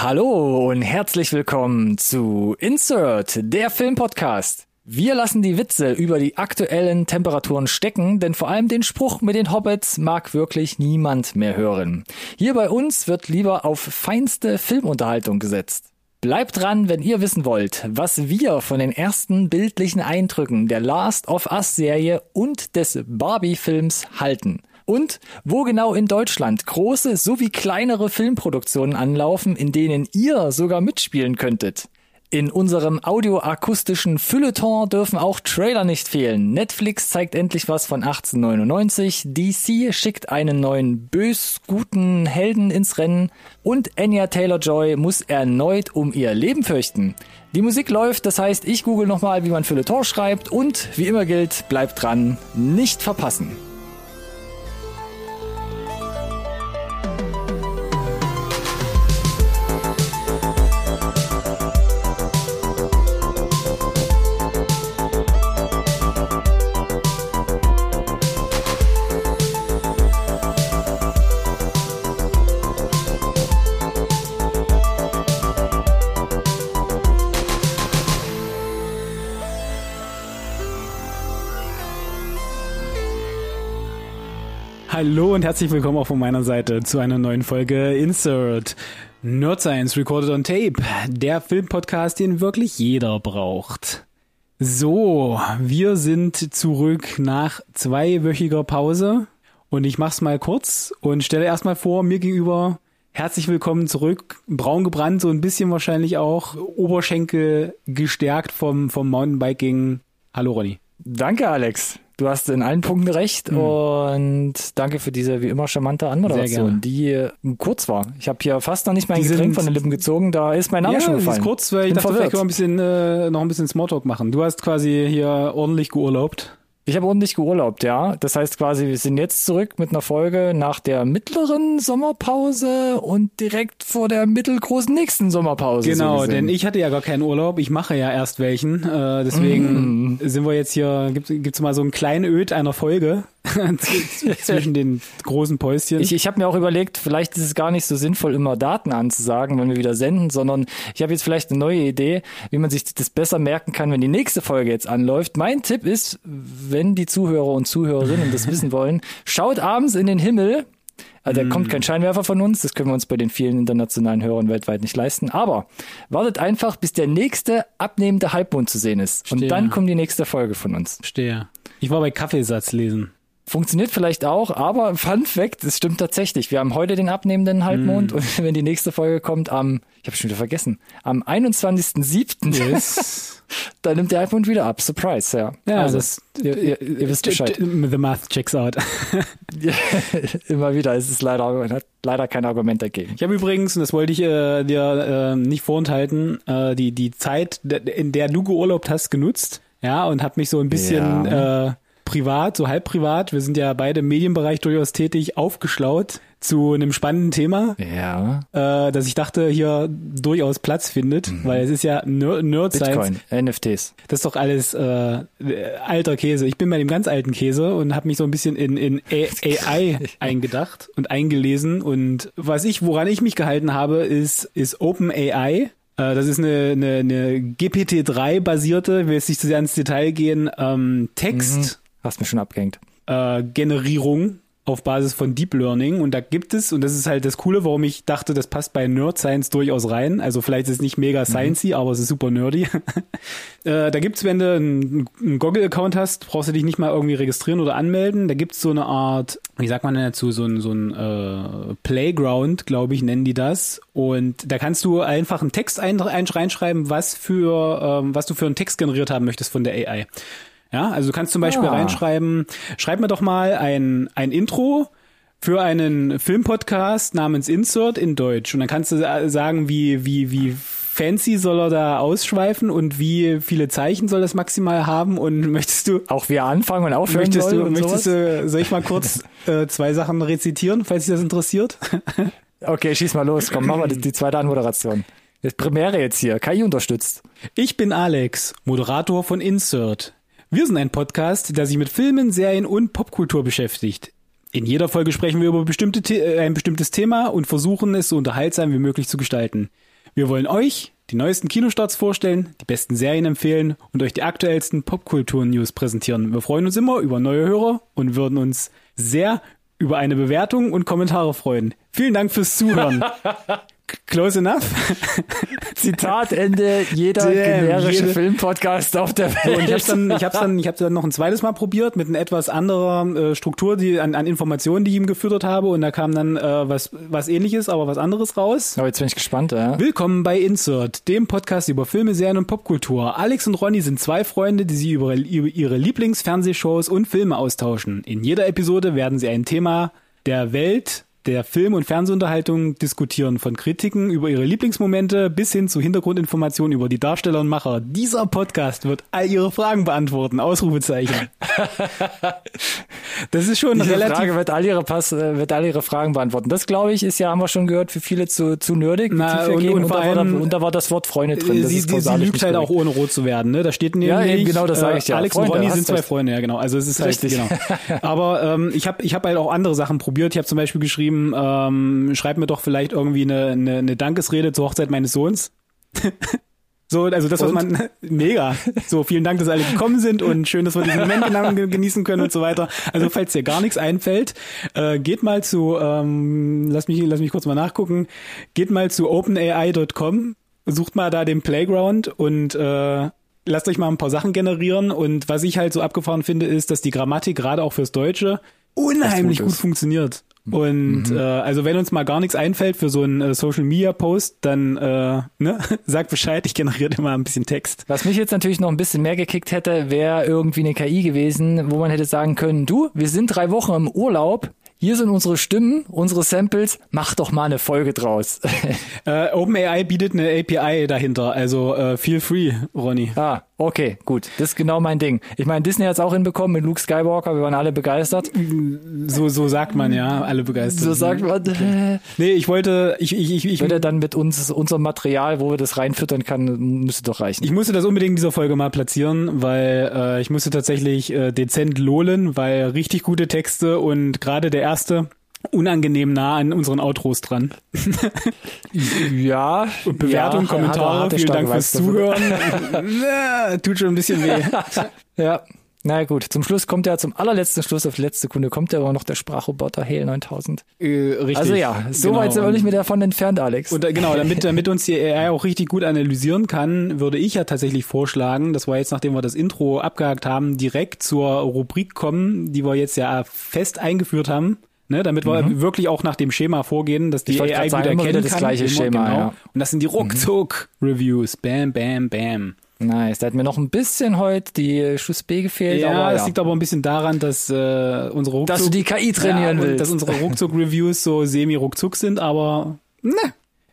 Hallo und herzlich willkommen zu Insert, der Filmpodcast. Wir lassen die Witze über die aktuellen Temperaturen stecken, denn vor allem den Spruch mit den Hobbits mag wirklich niemand mehr hören. Hier bei uns wird lieber auf feinste Filmunterhaltung gesetzt. Bleibt dran, wenn ihr wissen wollt, was wir von den ersten bildlichen Eindrücken der Last of Us Serie und des Barbie-Films halten. Und wo genau in Deutschland große sowie kleinere Filmproduktionen anlaufen, in denen ihr sogar mitspielen könntet. In unserem audioakustischen Feuilleton dürfen auch Trailer nicht fehlen. Netflix zeigt endlich was von 1899, DC schickt einen neuen bös guten Helden ins Rennen und Anya Taylor-Joy muss erneut um ihr Leben fürchten. Die Musik läuft, das heißt, ich google nochmal, wie man Feuilleton schreibt und wie immer gilt, bleibt dran, nicht verpassen. Hallo und herzlich willkommen auch von meiner Seite zu einer neuen Folge Insert Nerd Science Recorded on Tape, der Filmpodcast, den wirklich jeder braucht. So, wir sind zurück nach zweiwöchiger Pause und ich mach's mal kurz und stelle erstmal vor, mir gegenüber herzlich willkommen zurück, braun gebrannt, so ein bisschen wahrscheinlich auch, Oberschenkel gestärkt vom, vom Mountainbiking. Hallo Ronny. Danke, Alex. Du hast in allen Punkten recht mhm. und danke für diese wie immer charmante Anmoderation, die äh, kurz war. Ich habe hier fast noch nicht mein die Getränk von den Lippen gezogen, da ist mein Name ja, schon gefallen. Ist kurz, weil ich, ich dachte, verwirrt. vielleicht können wir ein bisschen, äh, noch ein bisschen Smalltalk machen. Du hast quasi hier ordentlich geurlaubt. Ich habe ordentlich geurlaubt, ja. Das heißt quasi, wir sind jetzt zurück mit einer Folge nach der mittleren Sommerpause und direkt vor der mittelgroßen nächsten Sommerpause. Genau, so denn ich hatte ja gar keinen Urlaub. Ich mache ja erst welchen. Äh, deswegen mm. sind wir jetzt hier, gibt es mal so einen kleinen Öd einer Folge. zwischen den großen Päuschen. Ich, ich habe mir auch überlegt, vielleicht ist es gar nicht so sinnvoll, immer Daten anzusagen, wenn wir wieder senden, sondern ich habe jetzt vielleicht eine neue Idee, wie man sich das besser merken kann, wenn die nächste Folge jetzt anläuft. Mein Tipp ist, wenn die Zuhörer und Zuhörerinnen das wissen wollen, schaut abends in den Himmel. Also da mm. kommt kein Scheinwerfer von uns, das können wir uns bei den vielen internationalen Hörern weltweit nicht leisten. Aber wartet einfach, bis der nächste abnehmende Halbmond zu sehen ist. Stehe. Und dann kommt die nächste Folge von uns. Stehe. Ich war bei Kaffeesatz lesen. Funktioniert vielleicht auch, aber Fun Fact, es stimmt tatsächlich. Wir haben heute den abnehmenden Halbmond mm. und wenn die nächste Folge kommt am, ich habe schon wieder vergessen, am 21.07. Yes. da nimmt der Halbmond wieder ab. Surprise, ja. Ja, also, das, ihr, ihr, ihr wisst Bescheid. The math checks out. Immer wieder ist es leider, hat leider kein Argument dagegen. Ich habe übrigens, und das wollte ich äh, dir äh, nicht vorenthalten, äh, die, die Zeit, in der du geurlaubt hast, genutzt. Ja, und habe mich so ein bisschen ja. äh, privat, so halb privat, wir sind ja beide im Medienbereich durchaus tätig, aufgeschlaut zu einem spannenden Thema, ja. äh, dass ich dachte, hier durchaus Platz findet, mhm. weil es ist ja Ner Nerd Bitcoin, NFTs. Das ist doch alles äh, alter Käse. Ich bin bei dem ganz alten Käse und habe mich so ein bisschen in, in AI eingedacht und eingelesen und was ich, woran ich mich gehalten habe, ist, ist Open AI. Äh, das ist eine, eine, eine GPT-3 basierte, will jetzt nicht zu sehr ins Detail gehen, ähm, Text. Mhm Hast mir schon abgehängt. Äh, Generierung auf Basis von Deep Learning und da gibt es, und das ist halt das Coole, warum ich dachte, das passt bei Nerd Science durchaus rein. Also vielleicht ist es nicht mega mhm. sciencey, aber es ist super nerdy. äh, da gibt's, wenn du einen, einen Google-Account hast, brauchst du dich nicht mal irgendwie registrieren oder anmelden. Da gibt's so eine Art, wie sagt man denn dazu, so ein, so ein äh, Playground, glaube ich, nennen die das. Und da kannst du einfach einen Text ein, ein, reinschreiben, was für, ähm, was du für einen Text generiert haben möchtest von der AI. Ja, also du kannst zum Beispiel ah. reinschreiben, schreib mir doch mal ein, ein Intro für einen Filmpodcast namens Insert in Deutsch. Und dann kannst du sagen, wie, wie, wie fancy soll er da ausschweifen und wie viele Zeichen soll das maximal haben und möchtest du auch wir anfangen und aufhören möchtest du möchtest du soll ich mal kurz äh, zwei Sachen rezitieren, falls dich das interessiert? okay, schieß mal los, komm, machen wir die, die zweite Anmoderation. Das Premiere jetzt hier, KI unterstützt. Ich bin Alex, Moderator von Insert. Wir sind ein Podcast, der sich mit Filmen, Serien und Popkultur beschäftigt. In jeder Folge sprechen wir über bestimmte, äh, ein bestimmtes Thema und versuchen es so unterhaltsam wie möglich zu gestalten. Wir wollen euch die neuesten Kinostarts vorstellen, die besten Serien empfehlen und euch die aktuellsten Popkultur-News präsentieren. Wir freuen uns immer über neue Hörer und würden uns sehr über eine Bewertung und Kommentare freuen. Vielen Dank fürs Zuhören. Close enough. Zitat Ende jeder Damn, generische jede- Filmpodcast auf der Welt. Und ich habe dann, ich hab's dann, ich habe dann noch ein zweites Mal probiert mit einer etwas anderer äh, Struktur, die an, an Informationen, die ich ihm gefüttert habe, und da kam dann äh, was, was Ähnliches, aber was anderes raus. Oh, jetzt bin ich gespannt, ja. Willkommen bei Insert, dem Podcast über Filme, Serien und Popkultur. Alex und Ronny sind zwei Freunde, die sich über, über ihre Lieblingsfernsehshows und Filme austauschen. In jeder Episode werden sie ein Thema der Welt, der Film- und Fernsehunterhaltung diskutieren, von Kritiken über ihre Lieblingsmomente bis hin zu Hintergrundinformationen über die Darsteller und Macher. Dieser Podcast wird all ihre Fragen beantworten. Ausrufezeichen. Das ist schon Diese relativ Frage wird all ihre Pass, äh, wird all ihre Fragen beantworten. Das glaube ich ist ja, haben wir schon gehört, für viele zu, zu nerdig. Na, und- und und, da war, allem- und da war das Wort Freunde drin. Das sie, ist sie, lügt halt auch ohne rot zu werden, ne? Da steht nämlich, Ja, eben, genau, das sage ich ja. Alex Freunde, und Ronny hast sind zwei recht. Freunde, ja genau. Also es ist halt Richtig. genau. Aber ähm, ich habe ich hab halt auch andere Sachen probiert. Ich habe zum Beispiel geschrieben, ähm, schreib mir doch vielleicht irgendwie eine, eine, eine Dankesrede zur Hochzeit meines Sohns. So, also das, was Und? man, mega. So, vielen Dank, dass alle gekommen sind und schön, dass wir diesen Moment ge- genießen können und so weiter. Also, falls dir gar nichts einfällt, äh, geht mal zu, ähm, lass mich, lass mich kurz mal nachgucken, geht mal zu openai.com, sucht mal da den Playground und, äh, lasst euch mal ein paar Sachen generieren und was ich halt so abgefahren finde, ist, dass die Grammatik gerade auch fürs Deutsche unheimlich gut gut funktioniert. Und äh, also wenn uns mal gar nichts einfällt für so einen äh, Social Media Post, dann äh, ne, sagt Bescheid, ich generiere immer ein bisschen Text. Was mich jetzt natürlich noch ein bisschen mehr gekickt hätte, wäre irgendwie eine KI gewesen, wo man hätte sagen können, du, wir sind drei Wochen im Urlaub, hier sind unsere Stimmen, unsere Samples, mach doch mal eine Folge draus. Äh, OpenAI bietet eine API dahinter, also äh, feel free, Ronny. ah, okay, gut. Das ist genau mein Ding. Ich meine, Disney hat es auch hinbekommen mit Luke Skywalker, wir waren alle begeistert. So so sagt man ja, alle begeistert. So sagt man, äh, Nee, ich wollte, ich ich ich, ich, wird er dann mit uns, unserem Material, wo wir das reinfüttern kann, müsste doch reichen. ich musste das unbedingt in dieser Folge mal platzieren, weil äh, ich musste tatsächlich äh, dezent lohlen, weil richtig gute Texte und gerade der erste unangenehm nah an unseren Outros dran. ja. Und Bewertung, ja, Kommentare, hat er- hat vielen Dank fürs. Zuhören. Tut schon ein bisschen weh. Ja. Na gut, zum Schluss kommt ja, zum allerletzten Schluss, auf die letzte Sekunde kommt ja aber noch der Sprachroboter Hale 9000. Äh, richtig. Also ja, so Genau. weit sind wir nicht mehr davon entfernt, Alex. Und äh, genau, damit, damit uns die AI auch richtig gut analysieren kann, würde ich ja tatsächlich vorschlagen, das war jetzt, nachdem wir das Intro abgehakt haben, direkt zur Rubrik kommen, die wir jetzt ja fest eingeführt haben. Ne, damit wir wirklich auch nach dem Schema vorgehen, dass die Ich AI sagen, gut immer erkennen wieder das kann. gleiche Schema, genau. ja. Und das sind die Ruckzuck-Reviews. Bam, bam, bam. nice, da hat mir noch ein bisschen heute die Schuss B gefehlt, Ja, aber ja. liegt aber ein bisschen daran, dass äh, unsere Ruckzuck Dass du die KI trainieren ja, willst. dass unsere Ruckzuck-Reviews so semi-ruckzuck sind, aber ne,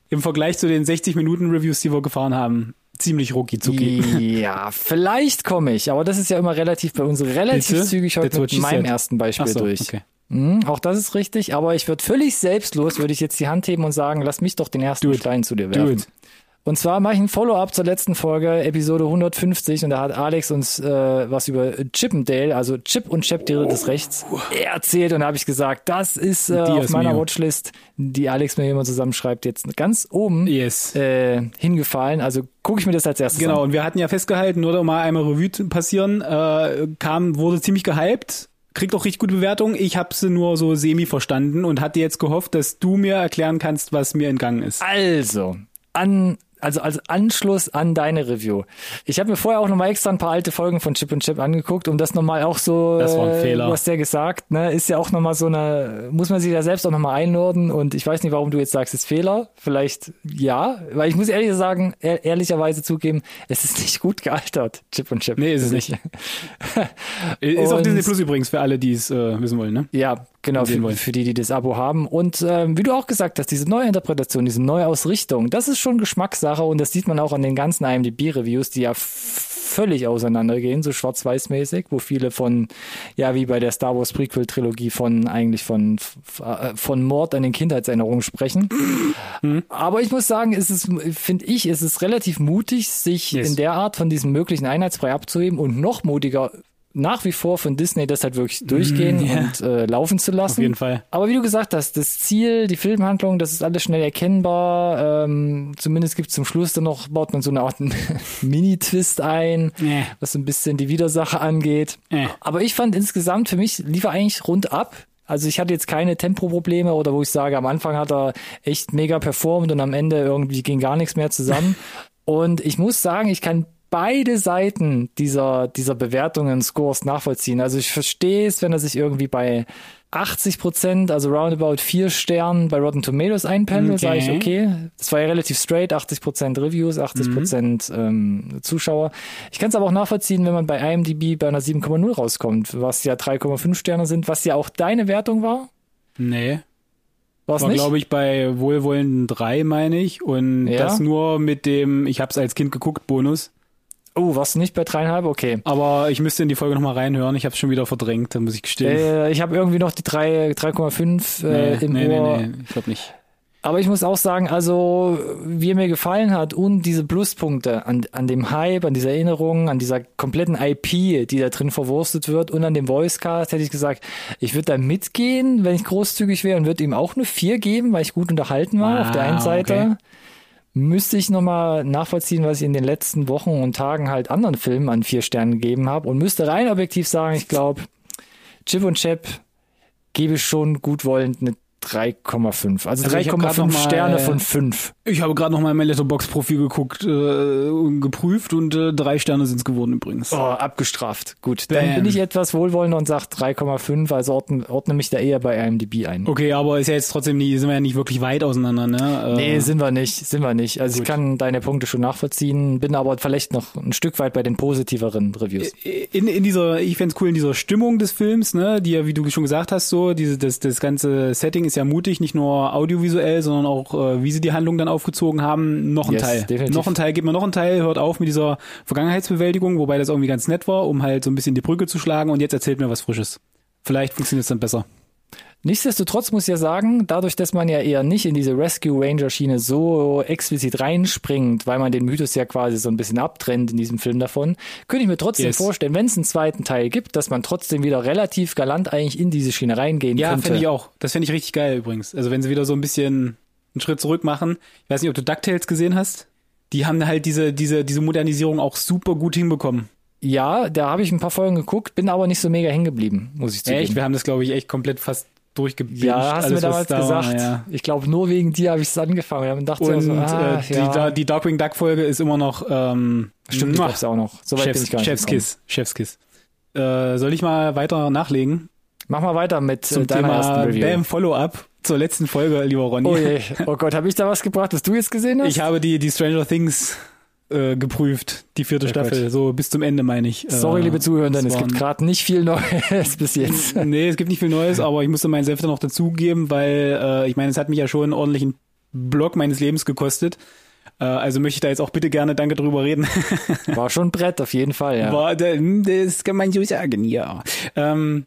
im Vergleich zu den 60 Minuten Reviews, die wir gefahren haben, ziemlich rucki-zucki. Ja, vielleicht komme ich, aber das ist ja immer relativ bei uns relativ Bitte? zügig heute mit meinem said. ersten Beispiel so, durch. okay. Mhm, auch das ist richtig, aber ich würde völlig selbstlos, würde ich jetzt die Hand heben und sagen, lass mich doch den ersten it. Stein zu dir werfen. Und zwar mache ich ein Follow-up zur letzten Folge, Episode 150, und da hat Alex uns äh, was über Chippendale, also Chip und Chap Tiere des Rechts, erzählt. Und da habe ich gesagt, das ist äh, auf meiner mio. Watchlist, die Alex mir immer zusammenschreibt, jetzt ganz oben Yes. äh, hingefallen. Also gucke ich mir das als erstes Genau, an. und wir hatten ja festgehalten, nur um mal einmal Revue passieren, äh, kam, wurde ziemlich gehypt, kriegt auch richtig gute Bewertungen. Ich habe sie nur so semi verstanden und hatte jetzt gehofft, dass du mir erklären kannst, was mir entgangen ist. Also, an, also als Anschluss an deine Review. Ich habe mir vorher auch nochmal extra ein paar alte Folgen von Chip und Chip angeguckt, um das nochmal auch so, Das war ein äh, Fehler. du hast ja gesagt, ne, ist ja auch nochmal so eine, muss man sich ja selbst auch nochmal einordnen und ich weiß nicht, warum du jetzt sagst, es ist Fehler. Vielleicht ja, weil ich muss ehrlich sagen, ehr ehrlicherweise zugeben, es ist nicht gut gealtert, Chip und Chip. Nee, ist es nicht. Ist auf Disney Plus übrigens für alle, die es äh, wissen wollen, ne? Ja, genau, für, für die, die das Abo haben. Und ähm, wie du auch gesagt hast, diese neue Interpretation, diese neue Ausrichtung, das ist schon Geschmackssache und das sieht man auch an den ganzen IMDb-Reviews, die ja völlig auseinandergehen, so schwarz-weiß-mäßig, wo viele von, ja, wie bei der Star Wars Prequel-Trilogie von eigentlich von, äh, von Mord an den Kindheitserinnerungen sprechen. Mhm. Aber ich muss sagen, ist es, finde ich, ist es relativ mutig, sich Yes. in der Art von diesem möglichen Einheitsbrei abzuheben und noch mutiger nach wie vor von Disney, das halt wirklich durchgehen Mm, ja. und äh, laufen zu lassen. Auf jeden Fall. Aber wie du gesagt hast, das Ziel, die Filmhandlung, das ist alles schnell erkennbar. Ähm, zumindest gibt es zum Schluss dann noch, baut man so eine Art Mini-Twist ein, Äh. was so ein bisschen die Widersache angeht. Äh. Aber ich fand insgesamt für mich lief er eigentlich rund ab. Also ich hatte jetzt keine Tempoprobleme oder wo ich sage, am Anfang hat er echt mega performt und am Ende irgendwie ging gar nichts mehr zusammen. und ich muss sagen, ich kann beide Seiten dieser, dieser Bewertungen, Scores nachvollziehen. Also ich verstehe es, wenn er sich irgendwie bei 80 Prozent, also roundabout vier Sternen bei Rotten Tomatoes einpendelt, Okay. sage ich, okay. Das war ja relativ straight, 80 Prozent Reviews, 80 Prozent ähm, Zuschauer. Ich kann es aber auch nachvollziehen, wenn man bei IMDb bei einer 7,0 rauskommt, was ja 3,5 Sterne sind, was ja auch deine Wertung war. Nee. War es War, nicht? glaube ich, bei Wohlwollenden 3, meine ich. Und Ja? das nur mit dem, ich habe es als Kind geguckt, Bonus. Oh, warst du nicht bei dreieinhalb? Okay. Aber ich müsste in die Folge nochmal reinhören. Ich habe es schon wieder verdrängt, da muss ich gestehen. Äh, ich habe irgendwie noch die drei- 3,5 äh, im nee, Ohr. nee, nee, ich glaube nicht. Aber ich muss auch sagen, also wie er mir gefallen hat und diese Pluspunkte an, an dem Hype, an dieser Erinnerung, an dieser kompletten IP, die da drin verwurstet wird und an dem Voicecast, hätte ich gesagt, ich würde da mitgehen, wenn ich großzügig wäre und würde ihm auch eine 4 geben, weil ich gut unterhalten war auf der einen Ah, Seite. okay. Müsste ich nochmal nachvollziehen, was ich in den letzten Wochen und Tagen halt anderen Filmen an vier Sternen gegeben habe und müsste rein objektiv sagen, ich glaube, Chip und Chap gebe ich schon gutwollend eine 3,5. Also, Also ich hab grad noch 3,5 mal- Sterne von 5. Ich habe gerade nochmal mein Letterbox-Profil geguckt äh, und geprüft und äh, drei Sterne sind es geworden übrigens. Oh, abgestraft. Gut, dann Bam. bin ich etwas wohlwollender und sage 3,5, also ordne, ordne mich da eher bei IMDb ein. Okay, aber ist ja jetzt trotzdem nie, sind wir ja nicht wirklich weit auseinander, ne? Äh, Nee, sind wir nicht, sind wir nicht. Also ich kann deine Punkte schon nachvollziehen, bin aber vielleicht noch ein Stück weit bei den positiveren Reviews. in, in dieser, ich fänd's cool, in dieser Stimmung des Films, ne, die ja, wie du schon gesagt hast, so, diese, das, das ganze Setting ist ja mutig, nicht nur audiovisuell, sondern auch, äh, wie sie die Handlung dann aufgezogen haben, noch ein Yes, Teil. definitiv. Noch ein Teil, gibt mir noch einen Teil, hört auf mit dieser Vergangenheitsbewältigung, wobei das irgendwie ganz nett war, um halt so ein bisschen die Brücke zu schlagen und jetzt erzählt mir was Frisches. Vielleicht funktioniert's dann besser. Nichtsdestotrotz muss ich ja sagen, dadurch, dass man ja eher nicht in diese Rescue Ranger Schiene so explizit reinspringt, weil man den Mythos ja quasi so ein bisschen abtrennt in diesem Film davon, könnte ich mir trotzdem Yes. vorstellen, wenn es einen zweiten Teil gibt, dass man trotzdem wieder relativ galant eigentlich in diese Schiene reingehen Ja, könnte. finde ich auch. Das finde ich richtig geil übrigens. Also wenn sie wieder so ein bisschen einen Schritt zurück machen. Ich weiß nicht, ob du DuckTales gesehen hast. Die haben halt diese, diese, diese Modernisierung auch super gut hinbekommen. Ja, da habe ich ein paar Folgen geguckt, bin aber nicht so mega hängen geblieben, muss ich zugeben. Echt? Wir haben das, glaube ich, echt komplett fast durchgebinged. Ja, hast du mir alles, damals da war, gesagt. ja. Ich glaube, nur wegen dir habe ich es angefangen. Und dachte Und so, ah, äh, die, ja. da- die Darkwing Duck Folge ist immer noch ähm, Stimmt, die gab's auch noch. So weit bin Chefs, ich gar nicht. Chefskiss. Chefskiss. Äh, soll ich mal weiter nachlegen Mach mal weiter mit zum äh, Thema Review. Bam Follow-up zur letzten Folge, lieber Ronny? Oh, je. oh Gott, habe ich da was gebracht, was du jetzt gesehen hast? Ich habe die, die Stranger Things äh, geprüft, die vierte Ja, Staffel, Gott. so bis zum Ende meine ich. Sorry, Äh, liebe Zuhörer, es gibt gerade nicht viel Neues bis jetzt. Nee, es gibt nicht viel Neues, aber ich musste meinen Senf dann noch dazugeben, weil äh, ich meine, es hat mich ja schon einen ordentlichen Block meines Lebens gekostet. Äh, also möchte ich da jetzt auch bitte gerne danke drüber reden. War schon ein Brett, auf jeden Fall, ja. War, da- das kann man so sagen, ja. Ähm,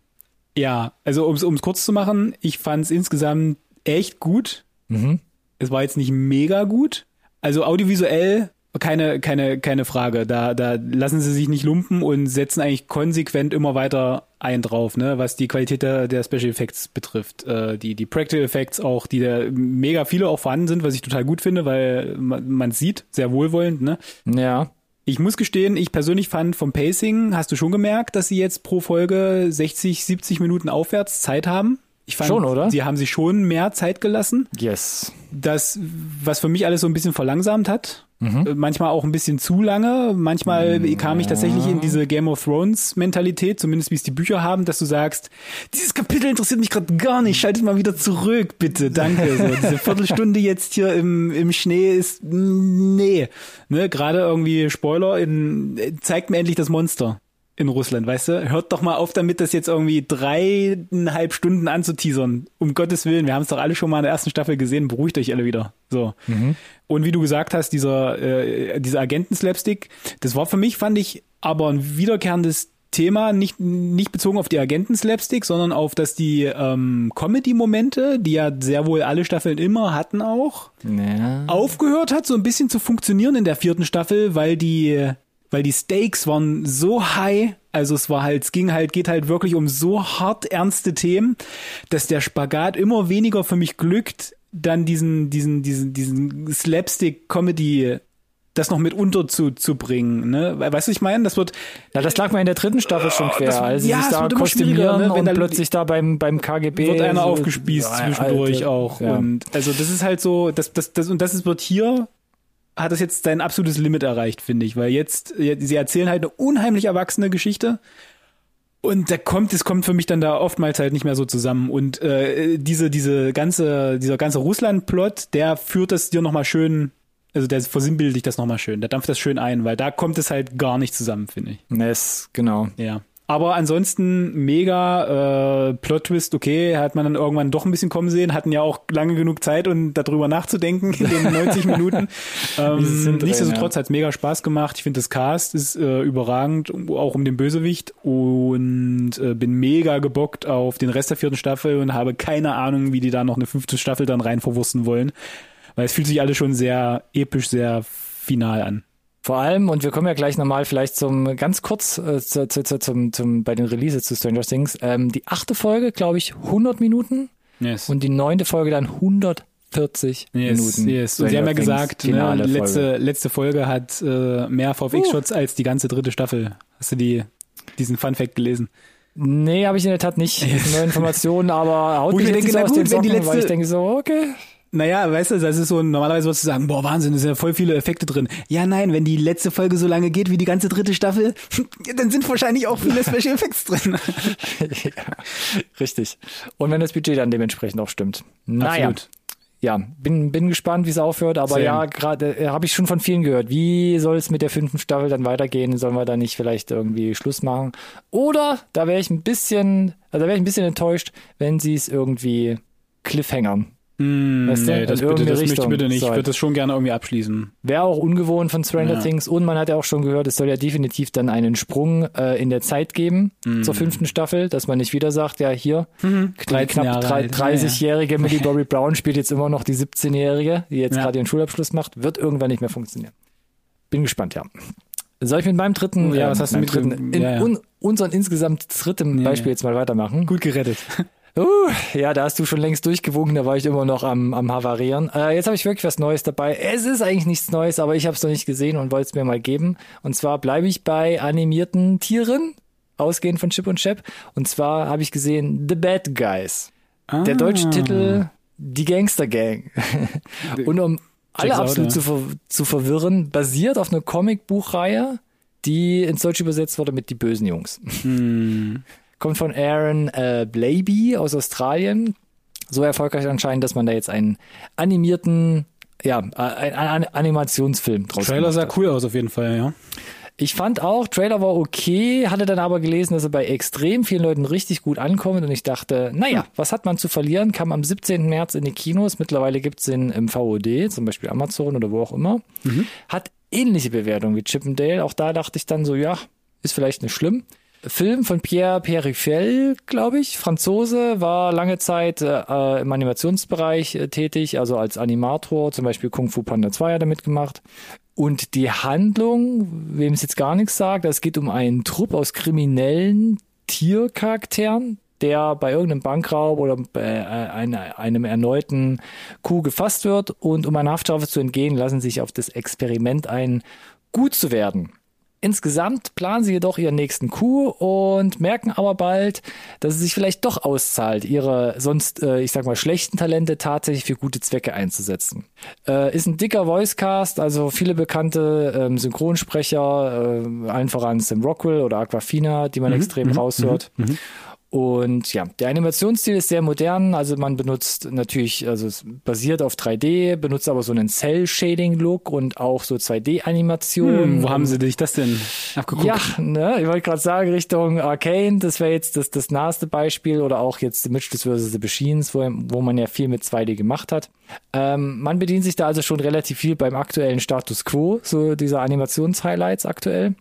ja, also um es kurz zu machen, ich fand es insgesamt echt gut. Mhm. Es war jetzt nicht mega gut. Also audiovisuell keine keine keine Frage. Da da lassen sie sich nicht lumpen und setzen eigentlich konsequent immer weiter ein drauf, ne, was die Qualität der, der Special Effects betrifft. Äh, die die Practical Effects auch, die da mega viele auch vorhanden sind, was ich total gut finde, weil man man sieht sehr wohlwollend, ne. Ja. Ich muss gestehen, ich persönlich fand vom Pacing, hast du schon gemerkt, dass sie jetzt pro Folge 60, 70 Minuten aufwärts Zeit haben? Ich fand, Schon, oder? sie haben sich schon mehr Zeit gelassen. Yes. Das, was für mich alles so ein bisschen verlangsamt hat. Mhm. Äh, Manchmal auch ein bisschen zu lange. Manchmal kam ich tatsächlich in diese Game of Thrones Mentalität, zumindest wie es die Bücher haben, dass du sagst, dieses Kapitel interessiert mich gerade gar nicht, schaltet mal wieder zurück, bitte, danke. So, diese Viertelstunde jetzt hier im, im Schnee ist, nee. Ne, gerade irgendwie Spoiler, in, zeigt mir endlich das Monster in Russland, weißt du? Hört doch mal auf damit, das jetzt irgendwie dreieinhalb Stunden anzuteasern. Um Gottes Willen, wir haben es doch alle schon mal in der ersten Staffel gesehen, beruhigt euch alle wieder. So. Und wie du gesagt hast, dieser, äh, dieser Agenten-Slapstick, das war für mich, fand ich, aber ein wiederkehrendes Thema, nicht, nicht bezogen auf die Agenten-Slapstick, sondern auf, dass die ähm, Comedy-Momente, die ja sehr wohl alle Staffeln immer hatten auch, Ja. aufgehört hat, so ein bisschen zu funktionieren in der vierten Staffel, weil die weil die Stakes waren so high, also es war halt, es ging halt, geht halt wirklich um so hart ernste Themen, dass der Spagat immer weniger für mich glückt, dann diesen, diesen, diesen, diesen Slapstick-Comedy das noch mit unterzubringen, ne? Weißt du, ich meine, das wird. Ja, das lag mir in der dritten Staffel schon quer. Das, als sie ja, sich da kostümieren ne? Wenn und plötzlich da beim, beim KGB wird einer so- aufgespießt Ja, zwischendurch Alter. auch. Ja. Und also das ist halt so, das, das, das, und das ist, wird hier, hat das jetzt sein absolutes Limit erreicht, finde ich. Weil jetzt, sie erzählen halt eine unheimlich erwachsene Geschichte. Und da kommt, es kommt für mich dann da oftmals halt nicht mehr so zusammen. Und äh, diese, diese ganze, dieser ganze Russland-Plot, der führt das dir nochmal schön, also der versinnbildlicht das nochmal schön, der dampft das schön ein, weil da kommt es halt gar nicht zusammen, finde ich. Ness, genau. Ja. Aber ansonsten mega äh, Plot-Twist, okay, hat man dann irgendwann doch ein bisschen kommen sehen, hatten ja auch lange genug Zeit, um darüber nachzudenken in den 90 Minuten. Ähm, nichtsdestotrotz hat's mega Spaß gemacht. Ich finde, das Cast ist äh, überragend, auch um den Bösewicht und äh, bin mega gebockt auf den Rest der vierten Staffel und habe keine Ahnung, wie die da noch eine fünfte Staffel dann rein verwursten wollen, weil es fühlt sich alles schon sehr episch, sehr final an. Vor allem, und wir kommen ja gleich nochmal vielleicht zum, ganz kurz äh, zu, zu, zu, zum, zum, bei den Releases zu Stranger Things. Ähm, die achte Folge, glaube ich, 100 Minuten Yes. und die neunte Folge dann 140 Yes, Minuten. yes. Und sie haben ja Things gesagt, ne, die Folge. letzte, letzte Folge hat äh, mehr VFX-Shots als die ganze dritte Staffel. Hast du die, diesen Fun-Fact gelesen? Nee, habe ich in der Tat nicht. Sind neue Informationen, aber haut mich ich jetzt denke, nicht aus gut, den wenn die Socken, weil ich letzte- denke so, okay. Naja, weißt du, das ist so, normalerweise würdest du sagen, boah, Wahnsinn, da sind ja voll viele Effekte drin. Ja, nein, wenn die letzte Folge so lange geht wie die ganze dritte Staffel, dann sind wahrscheinlich auch viele Special Effects drin. ja, richtig. Und wenn das Budget dann dementsprechend auch stimmt. Naja. Absolut. Ja, bin, bin gespannt, wie es aufhört, aber Same. ja, gerade äh, habe ich schon von vielen gehört. Wie soll es mit der fünften Staffel dann weitergehen? Sollen wir da nicht vielleicht irgendwie Schluss machen? Oder da wäre ich ein bisschen, also da wäre ich ein bisschen enttäuscht, wenn sie es irgendwie cliffhangern. Hm, Weißt du, nee, das, bitte, irgendeine das möchte ich bitte nicht. Ich So. würde das schon gerne irgendwie abschließen. Wäre auch ungewohnt von Stranger Ja. Things und man hat ja auch schon gehört, es soll ja definitiv dann einen Sprung äh, in der Zeit geben Mhm. zur fünften Staffel, dass man nicht wieder sagt, ja hier, die 13 knapp Jahre drei- alt. 30-jährige Millie Bobby Brown spielt jetzt immer noch die 17-jährige, die jetzt Ja. gerade ihren Schulabschluss macht, wird irgendwann nicht mehr funktionieren. Bin gespannt, ja. Soll ich mit meinem dritten, Ja, äh, was hast du mit dritten, dem- in, ja, ja. Un, unseren insgesamt dritten Ja, Beispiel ja. jetzt mal weitermachen? Gut gerettet. Uh, ja, da hast du schon längst durchgewunken, da war ich immer noch am, am Havarieren. Äh, jetzt habe ich wirklich was Neues dabei. Es ist eigentlich nichts Neues, aber ich habe es noch nicht gesehen und wollte es mir mal geben. Und zwar bleibe ich bei animierten Tieren, ausgehend von Chip und Chap. Und zwar habe ich gesehen The Bad Guys. Der deutsche Ah. Titel Die Gangster Gang. und um alle Check's out, absolut ja. zu, ver zu verwirren, basiert auf einer Comicbuchreihe, die ins Deutsche übersetzt wurde mit Die bösen Jungs. Hm. Kommt von Aaron äh, Blaby aus Australien. So erfolgreich anscheinend, dass man da jetzt einen animierten, ja, äh, einen An Animationsfilm draus Trailer sah hat. cool aus auf jeden Fall, ja. Ich fand auch, Trailer war okay, hatte dann aber gelesen, dass er bei extrem vielen Leuten richtig gut ankommt und ich dachte, naja, was hat man zu verlieren? Kam am 17. März in die Kinos, mittlerweile gibt's ihn im VOD, zum Beispiel Amazon oder wo auch immer. Hat ähnliche Bewertungen wie Chip and Dale, auch da dachte ich dann so, ja, ist vielleicht nicht schlimm. Film von Pierre Perifel, glaube ich, Franzose, war lange Zeit äh, im Animationsbereich äh, tätig, also als Animator, zum Beispiel Kung Fu Panda 2 hat er mitgemacht. Und die Handlung, wem es jetzt gar nichts sagt, es geht um einen Trupp aus kriminellen Tiercharakteren, der bei irgendeinem Bankraub oder bei äh, einem erneuten Coup gefasst wird und um einer Haftstrafe zu entgehen, lassen sich auf das Experiment ein, gut zu werden. Insgesamt planen sie jedoch ihren nächsten Coup und merken aber bald, dass es sich vielleicht doch auszahlt, ihre sonst, äh, ich sag mal, schlechten Talente tatsächlich für gute Zwecke einzusetzen. Äh, ist ein dicker Voicecast, also viele bekannte ähm, Synchronsprecher, äh, allen voran Sam Rockwell oder Aquafina, die man extrem raushört. Und ja, der Animationsstil ist sehr modern, also man benutzt natürlich, also es basiert auf 3D, benutzt aber so einen Cell-Shading-Look und auch so 2D-Animationen. Hm, wo haben sie dich das denn abgeguckt? Ja, ne, ich wollte gerade sagen, Richtung Arcane, das wäre jetzt das, das naheste Beispiel oder auch jetzt The Mitchells vs. The Machines, wo, wo man ja viel mit 2D gemacht hat. Ähm, man bedient sich da also schon relativ viel beim aktuellen Status Quo, so dieser Animationshighlights aktuell.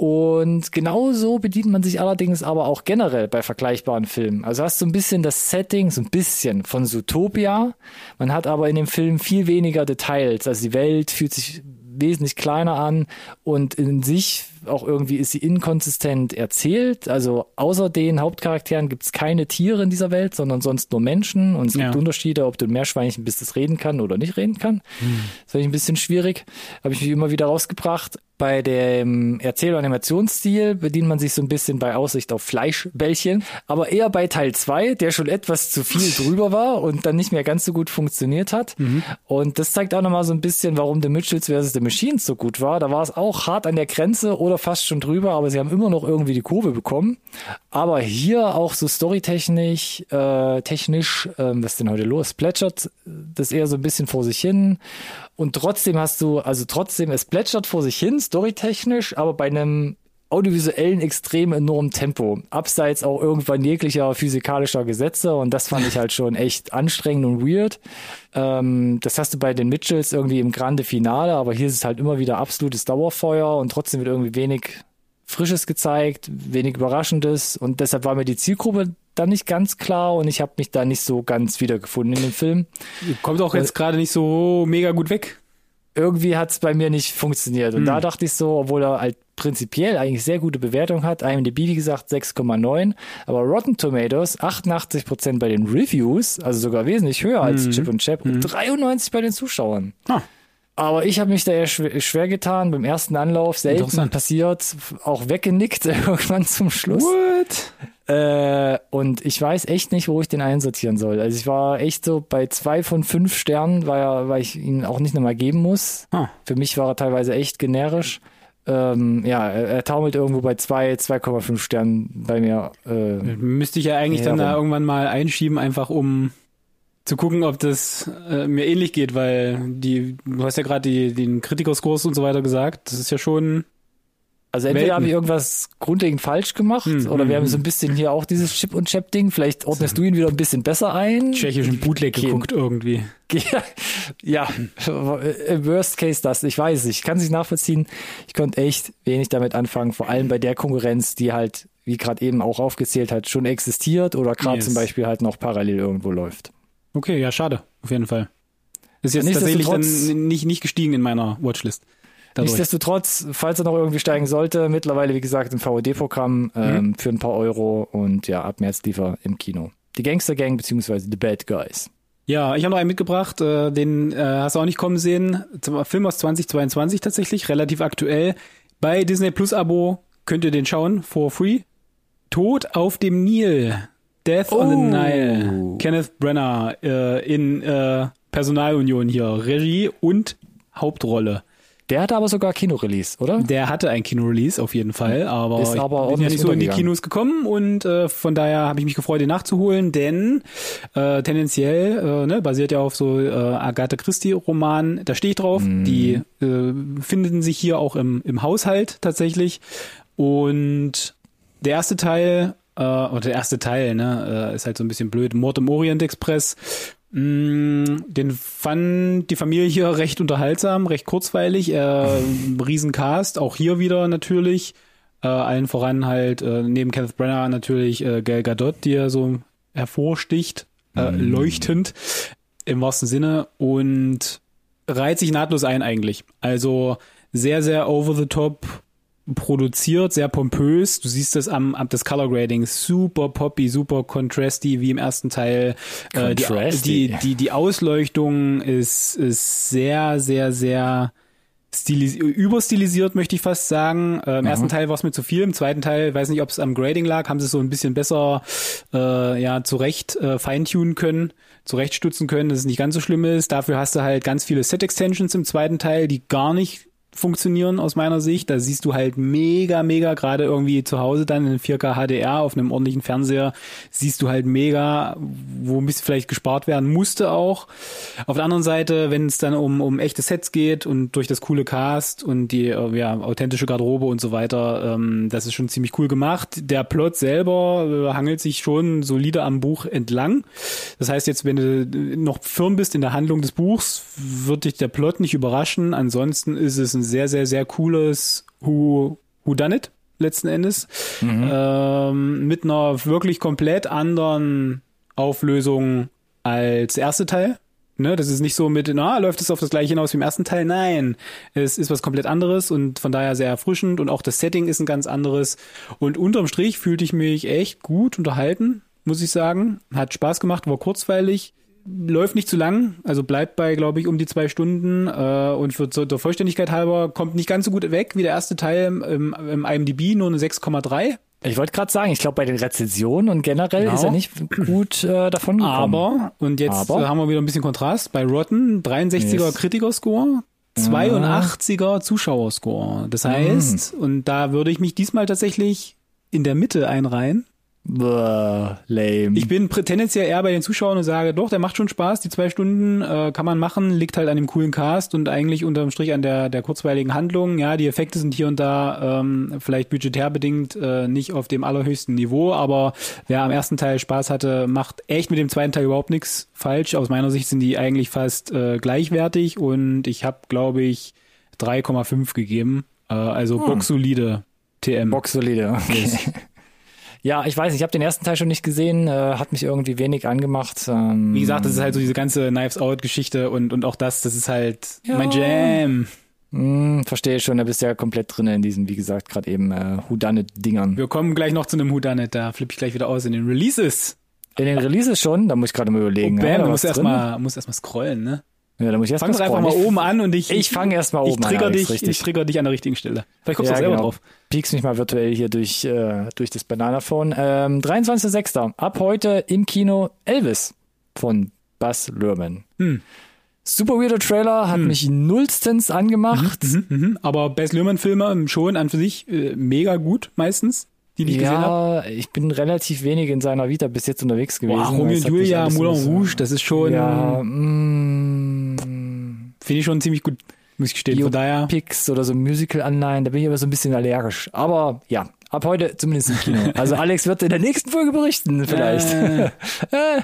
Und genauso bedient man sich allerdings aber auch generell bei vergleichbaren Filmen. Also hast du ein bisschen das Setting, so ein bisschen von Zootopia. Man hat aber in dem Film viel weniger Details. Also die Welt fühlt sich wesentlich kleiner an und in sich auch irgendwie ist sie inkonsistent erzählt. Also außer den Hauptcharakteren gibt es keine Tiere in dieser Welt, sondern sonst nur Menschen. Und es ja. gibt Unterschiede, ob du ein Meerschweinchen bist, das reden kann oder nicht reden kann. Hm. Das finde ich ein bisschen schwierig. Habe ich mich immer wieder rausgebracht. Bei dem Erzähl- und Animationsstil bedient man sich so ein bisschen bei Aussicht auf Fleischbällchen, aber eher bei Teil 2, der schon etwas zu viel drüber war und dann nicht mehr ganz so gut funktioniert hat. Mhm. Und das zeigt auch nochmal so ein bisschen, warum The Mitchells vs. The Machines so gut war. Da war es auch hart an der Grenze oder fast schon drüber, aber sie haben immer noch irgendwie die Kurve bekommen. Aber hier auch so storytechnisch, äh, technisch, äh, was ist denn heute los? Plätschert das eher so ein bisschen vor sich hin. Und trotzdem hast du, also trotzdem, es plätschert vor sich hin, storytechnisch, aber bei einem audiovisuellen extrem enormen Tempo, abseits auch irgendwann jeglicher physikalischer Gesetze und das fand ich halt schon echt anstrengend und weird. Ähm, das hast du bei den Mitchells irgendwie im Grande Finale, aber hier ist es halt immer wieder absolutes Dauerfeuer und trotzdem wird irgendwie wenig Frisches gezeigt, wenig Überraschendes und deshalb war mir die Zielgruppe dann nicht ganz klar und ich habe mich da nicht so ganz wiedergefunden in dem Film. Kommt auch jetzt gerade nicht so mega gut weg irgendwie hat es bei mir nicht funktioniert. Und hm. da dachte ich so, obwohl er halt prinzipiell eigentlich sehr gute Bewertung hat, IMDb wie gesagt 6,9, aber Rotten Tomatoes 88% bei den Reviews, also sogar wesentlich höher als hm. Chip und Chap hm. und 93 bei den Zuschauern. Ah. Aber ich habe mich da eher schwer, schwer, getan, beim ersten Anlauf selten passiert, auch weggenickt irgendwann zum Schluss. What? Äh, und ich weiß echt nicht, wo ich den einsortieren soll. Also ich war echt so bei zwei von fünf Sternen, weil, weil ich ihn auch nicht nochmal geben muss. Ah. Für mich war er teilweise echt generisch. Ähm, ja, er, er, taumelt irgendwo bei zwei, 2,5 Sternen bei mir. Äh, Müsste ich ja eigentlich herum. dann da irgendwann mal einschieben, einfach um zu gucken, ob das äh, mir ähnlich geht, weil die, du hast ja gerade den Kritikerskurs und so weiter gesagt, das ist ja schon also entweder habe ich irgendwas grundlegend falsch gemacht hm, oder wir hm, haben so ein hm. bisschen hier auch dieses Chip und Chap Ding. Vielleicht ordnest du ihn wieder ein bisschen besser ein. Tschechischen Bootleg geguckt irgendwie. ja, im Worst Case das. Ich weiß es. Ich kann sich nachvollziehen. Ich konnte echt wenig damit anfangen. Vor allem bei der Konkurrenz, die halt, wie gerade eben auch aufgezählt hat, schon existiert oder gerade yes. zum Beispiel halt noch parallel irgendwo läuft. Okay, ja, schade. Auf jeden Fall. Ist jetzt tatsächlich dann nicht, nicht gestiegen in meiner Watchlist. Dadurch. Nichtsdestotrotz, falls er noch irgendwie steigen sollte, mittlerweile, wie gesagt, im VOD-Programm ähm, mhm. für ein paar Euro und ja, ab März liefer im Kino. Die Gangster Gang beziehungsweise The Bad Guys. Ja, ich habe noch einen mitgebracht, äh, den äh, hast du auch nicht kommen sehen. Zum Film aus 2022 tatsächlich, relativ aktuell. Bei Disney Plus Abo könnt ihr den schauen, for free. Tod auf dem Nil. Death oh. on the oh. Nile. Kenneth Brenner äh, in äh, Personalunion hier. Regie und Hauptrolle. Der hatte aber sogar Kinorelease, oder? Der hatte ein Kinorelease auf jeden Fall, aber ist aber ich bin ja nicht so in die Kinos gekommen und äh, von daher habe ich mich gefreut, den nachzuholen, denn äh, tendenziell äh, ne, basiert ja auf so äh, Agatha Christie Roman, da stehe ich drauf. Mm. Die äh, finden sich hier auch im, im Haushalt tatsächlich und der erste Teil äh, oder der erste Teil, ne, äh, ist halt so ein bisschen blöd. Mord im Orient Express den fand die Familie hier recht unterhaltsam, recht kurzweilig, äh, Riesencast, auch hier wieder natürlich. Äh, allen voran halt äh, neben Kenneth Brenner natürlich äh, Gal Gadot, die ja so hervorsticht, äh, mm. leuchtend im wahrsten Sinne und reiht sich nahtlos ein eigentlich. Also sehr, sehr over the top produziert, sehr pompös. Du siehst das am, am das Color Grading super poppy, super contrasty wie im ersten Teil. Äh, die, die, die, die Ausleuchtung ist, ist sehr, sehr, sehr stilis überstilisiert, möchte ich fast sagen. Äh, Im mhm. ersten Teil war es mir zu viel, im zweiten Teil, weiß nicht, ob es am Grading lag, haben sie es so ein bisschen besser äh, ja zurecht äh, feintunen können, zurechtstutzen können, dass es nicht ganz so schlimm ist. Dafür hast du halt ganz viele Set-Extensions im zweiten Teil, die gar nicht funktionieren aus meiner Sicht. Da siehst du halt mega, mega, gerade irgendwie zu Hause dann in 4K HDR auf einem ordentlichen Fernseher, siehst du halt mega, wo ein bisschen vielleicht gespart werden musste auch. Auf der anderen Seite, wenn es dann um, um echte Sets geht und durch das coole Cast und die äh, ja, authentische Garderobe und so weiter, ähm, das ist schon ziemlich cool gemacht. Der Plot selber äh, hangelt sich schon solide am Buch entlang. Das heißt jetzt, wenn du noch firm bist in der Handlung des Buchs, wird dich der Plot nicht überraschen. Ansonsten ist es ein sehr, sehr, sehr cooles Who, Who Done It letzten Endes. Mhm. Ähm, mit einer wirklich komplett anderen Auflösung als erste Teil. Ne, das ist nicht so mit, na, läuft es auf das gleiche hinaus wie im ersten Teil. Nein, es ist was komplett anderes und von daher sehr erfrischend und auch das Setting ist ein ganz anderes. Und unterm Strich fühlte ich mich echt gut unterhalten, muss ich sagen. Hat Spaß gemacht, war kurzweilig, läuft nicht zu lang, also bleibt bei, glaube ich, um die zwei Stunden äh, und für der Vollständigkeit halber kommt nicht ganz so gut weg wie der erste Teil im, im IMDb, nur eine 6,3. Ich wollte gerade sagen, ich glaube bei den Rezensionen und generell Genau. ist er nicht gut äh, davon gekommen. Aber, und jetzt Aber? äh, haben wir wieder ein bisschen Kontrast, bei Rotten 63er Yes. Kritikerscore, 82er Zuschauerscore. Das heißt, und da würde ich mich diesmal tatsächlich in der Mitte einreihen. Bäh, lame. Ich bin tendenziell eher bei den Zuschauern und sage, doch, der macht schon Spaß, die zwei Stunden äh, kann man machen, liegt halt an dem coolen Cast und eigentlich unterm Strich an der, der kurzweiligen Handlung. Ja, die Effekte sind hier und da ähm, vielleicht budgetär bedingt äh, nicht auf dem allerhöchsten Niveau, aber wer am ersten Teil Spaß hatte, macht echt mit dem zweiten Teil überhaupt nichts falsch. Aus meiner Sicht sind die eigentlich fast äh, gleichwertig und ich habe, glaube ich, 3,5 gegeben. Äh, also boxsolide TM. Box solide. Okay. Ja, ich weiß, ich habe den ersten Teil schon nicht gesehen, äh, hat mich irgendwie wenig angemacht. Ähm, Wie gesagt, das ist halt so diese ganze Knives Out Geschichte und, und auch das, das ist halt Ja. mein Jam. mh, verstehe schon, da bist du ja komplett drin in diesen, wie gesagt, gerade eben äh, Whodunit-Dingern. Wir kommen gleich noch zu einem Whodunit, da flippe ich gleich wieder aus in den Releases. In den Releases schon, da muss ich gerade mal Oh, überlegen. bam, ja, du da musst was drin? erstmal musst erst mal scrollen, ne? Ja, da muss ich erst Fang doch einfach mal Ich- oben an und ich Ich fange erst mal ich oben trigger an. dich, Alex, ich richtig. trigger dich an der richtigen Stelle. Vielleicht kommst du Ja, auch selber genau. drauf. Piekst mich mal virtuell hier durch, äh, durch das Bananaphone. Ähm, 23.06. Ab heute im Kino Elvis von Buzz Luhrmann. Hm. Super weirder Trailer, hat mich nullstens angemacht. Mhm, aber Bess Luhrmann Filme schon an für sich äh, mega gut meistens, die ich gesehen habe. Ja, ich bin relativ wenig in seiner Vita bis jetzt unterwegs gewesen. Boah, Romeo und Julia, Moulin Rouge, das ist schon, Ja, mm, finde ich schon ziemlich gut, muss ich gestehen. Von daher, Biopics oder so Musical-Anleihen, da bin ich aber so ein bisschen allergisch. Aber ja, ab heute zumindest im Kino. Also Alex wird in der nächsten Folge berichten, vielleicht. Äh. Äh,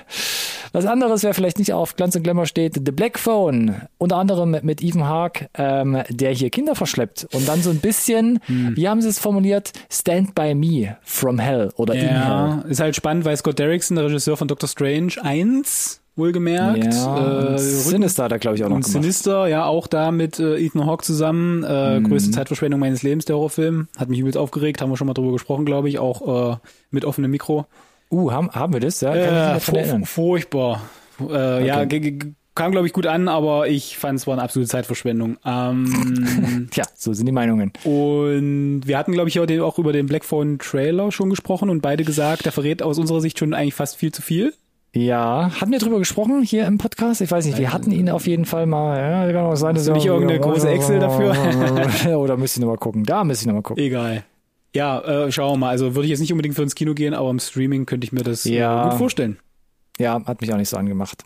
Was anderes, wer vielleicht nicht auf Glanz und Glamour steht, The Black Phone, unter anderem mit, mit Ethan Hawke, ähm, der hier Kinder verschleppt und dann so ein bisschen, Hm. wie haben sie es formuliert, Stand by Me from Hell oder in Hell. ja, ist halt spannend, weil Scott Derrickson, der Regisseur von Doctor Strange 1, wohlgemerkt, Ja, äh, Sinister er, glaube ich, auch noch Und gemacht. Sinister, ja, auch da mit äh, Ethan Hawke zusammen. Äh, Mhm. Größte Zeitverschwendung meines Lebens, der Horrorfilm. Hat mich übelst aufgeregt, haben wir schon mal drüber gesprochen, glaube ich, auch äh, mit offenem Mikro. Uh, haben, haben wir das? Ja, Äh, nicht fu daran erinnern. furchtbar. Äh, Ja, ge- ge- kam, glaube ich, gut an, aber ich fand es war eine absolute Zeitverschwendung. Ähm, Tja, so sind die Meinungen. und wir hatten, glaube ich, heute auch über den Black Phone Trailer schon gesprochen und beide gesagt, der verrät aus unserer Sicht schon eigentlich fast viel zu viel. Ja, hatten wir drüber gesprochen hier im Podcast? Ich weiß nicht, wir hatten ihn auf jeden Fall mal. Ja, kann auch sein, dass nicht irgendeine große Excel dafür? Oder müsste ich nochmal gucken. Da müsste ich nochmal gucken. Egal. Ja, äh, schauen wir mal. Also würde ich jetzt nicht unbedingt für ins Kino gehen, aber im Streaming könnte ich mir das Ja. äh, gut vorstellen. Ja, hat mich auch nicht so angemacht.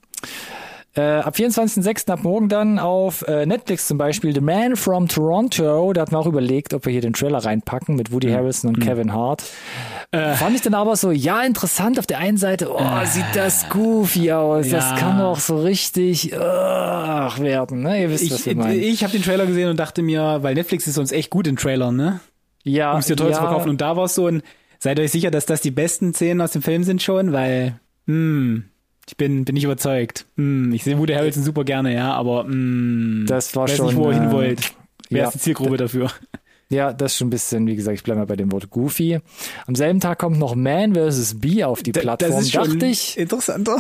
Äh, ab 24.06. ab morgen dann auf äh, Netflix zum Beispiel The Man from Toronto. Da hatten wir auch überlegt, ob wir hier den Trailer reinpacken mit Woody Harrison und Kevin Hart. Äh. Fand ich dann aber so, ja, interessant auf der einen Seite, oh, sieht das goofy aus. Das Ja. kann doch so richtig ugh, werden, ne? Ihr wisst, was Ich, wir meinen. ich habe den Trailer gesehen und dachte mir, weil Netflix ist sonst echt gut in Trailern, ne? ja, Um es dir teuer ja, zu verkaufen. Und da war es so ein, seid euch sicher, dass das die besten Szenen aus dem Film sind schon, weil, hm, ich bin, bin nicht überzeugt. Hm, ich sehe Woody Harrelson super gerne, ja, aber hm, Das war weiß schon, nicht, wo ihr hin äh, wollt. Wer ja. ist die Zielgruppe dafür? Ja, das ist schon ein bisschen, wie gesagt, ich bleibe mal bei dem Wort Goofy. Am selben Tag kommt noch Man vs. Bee auf die Plattform. das ist schon dachte ich, interessanter.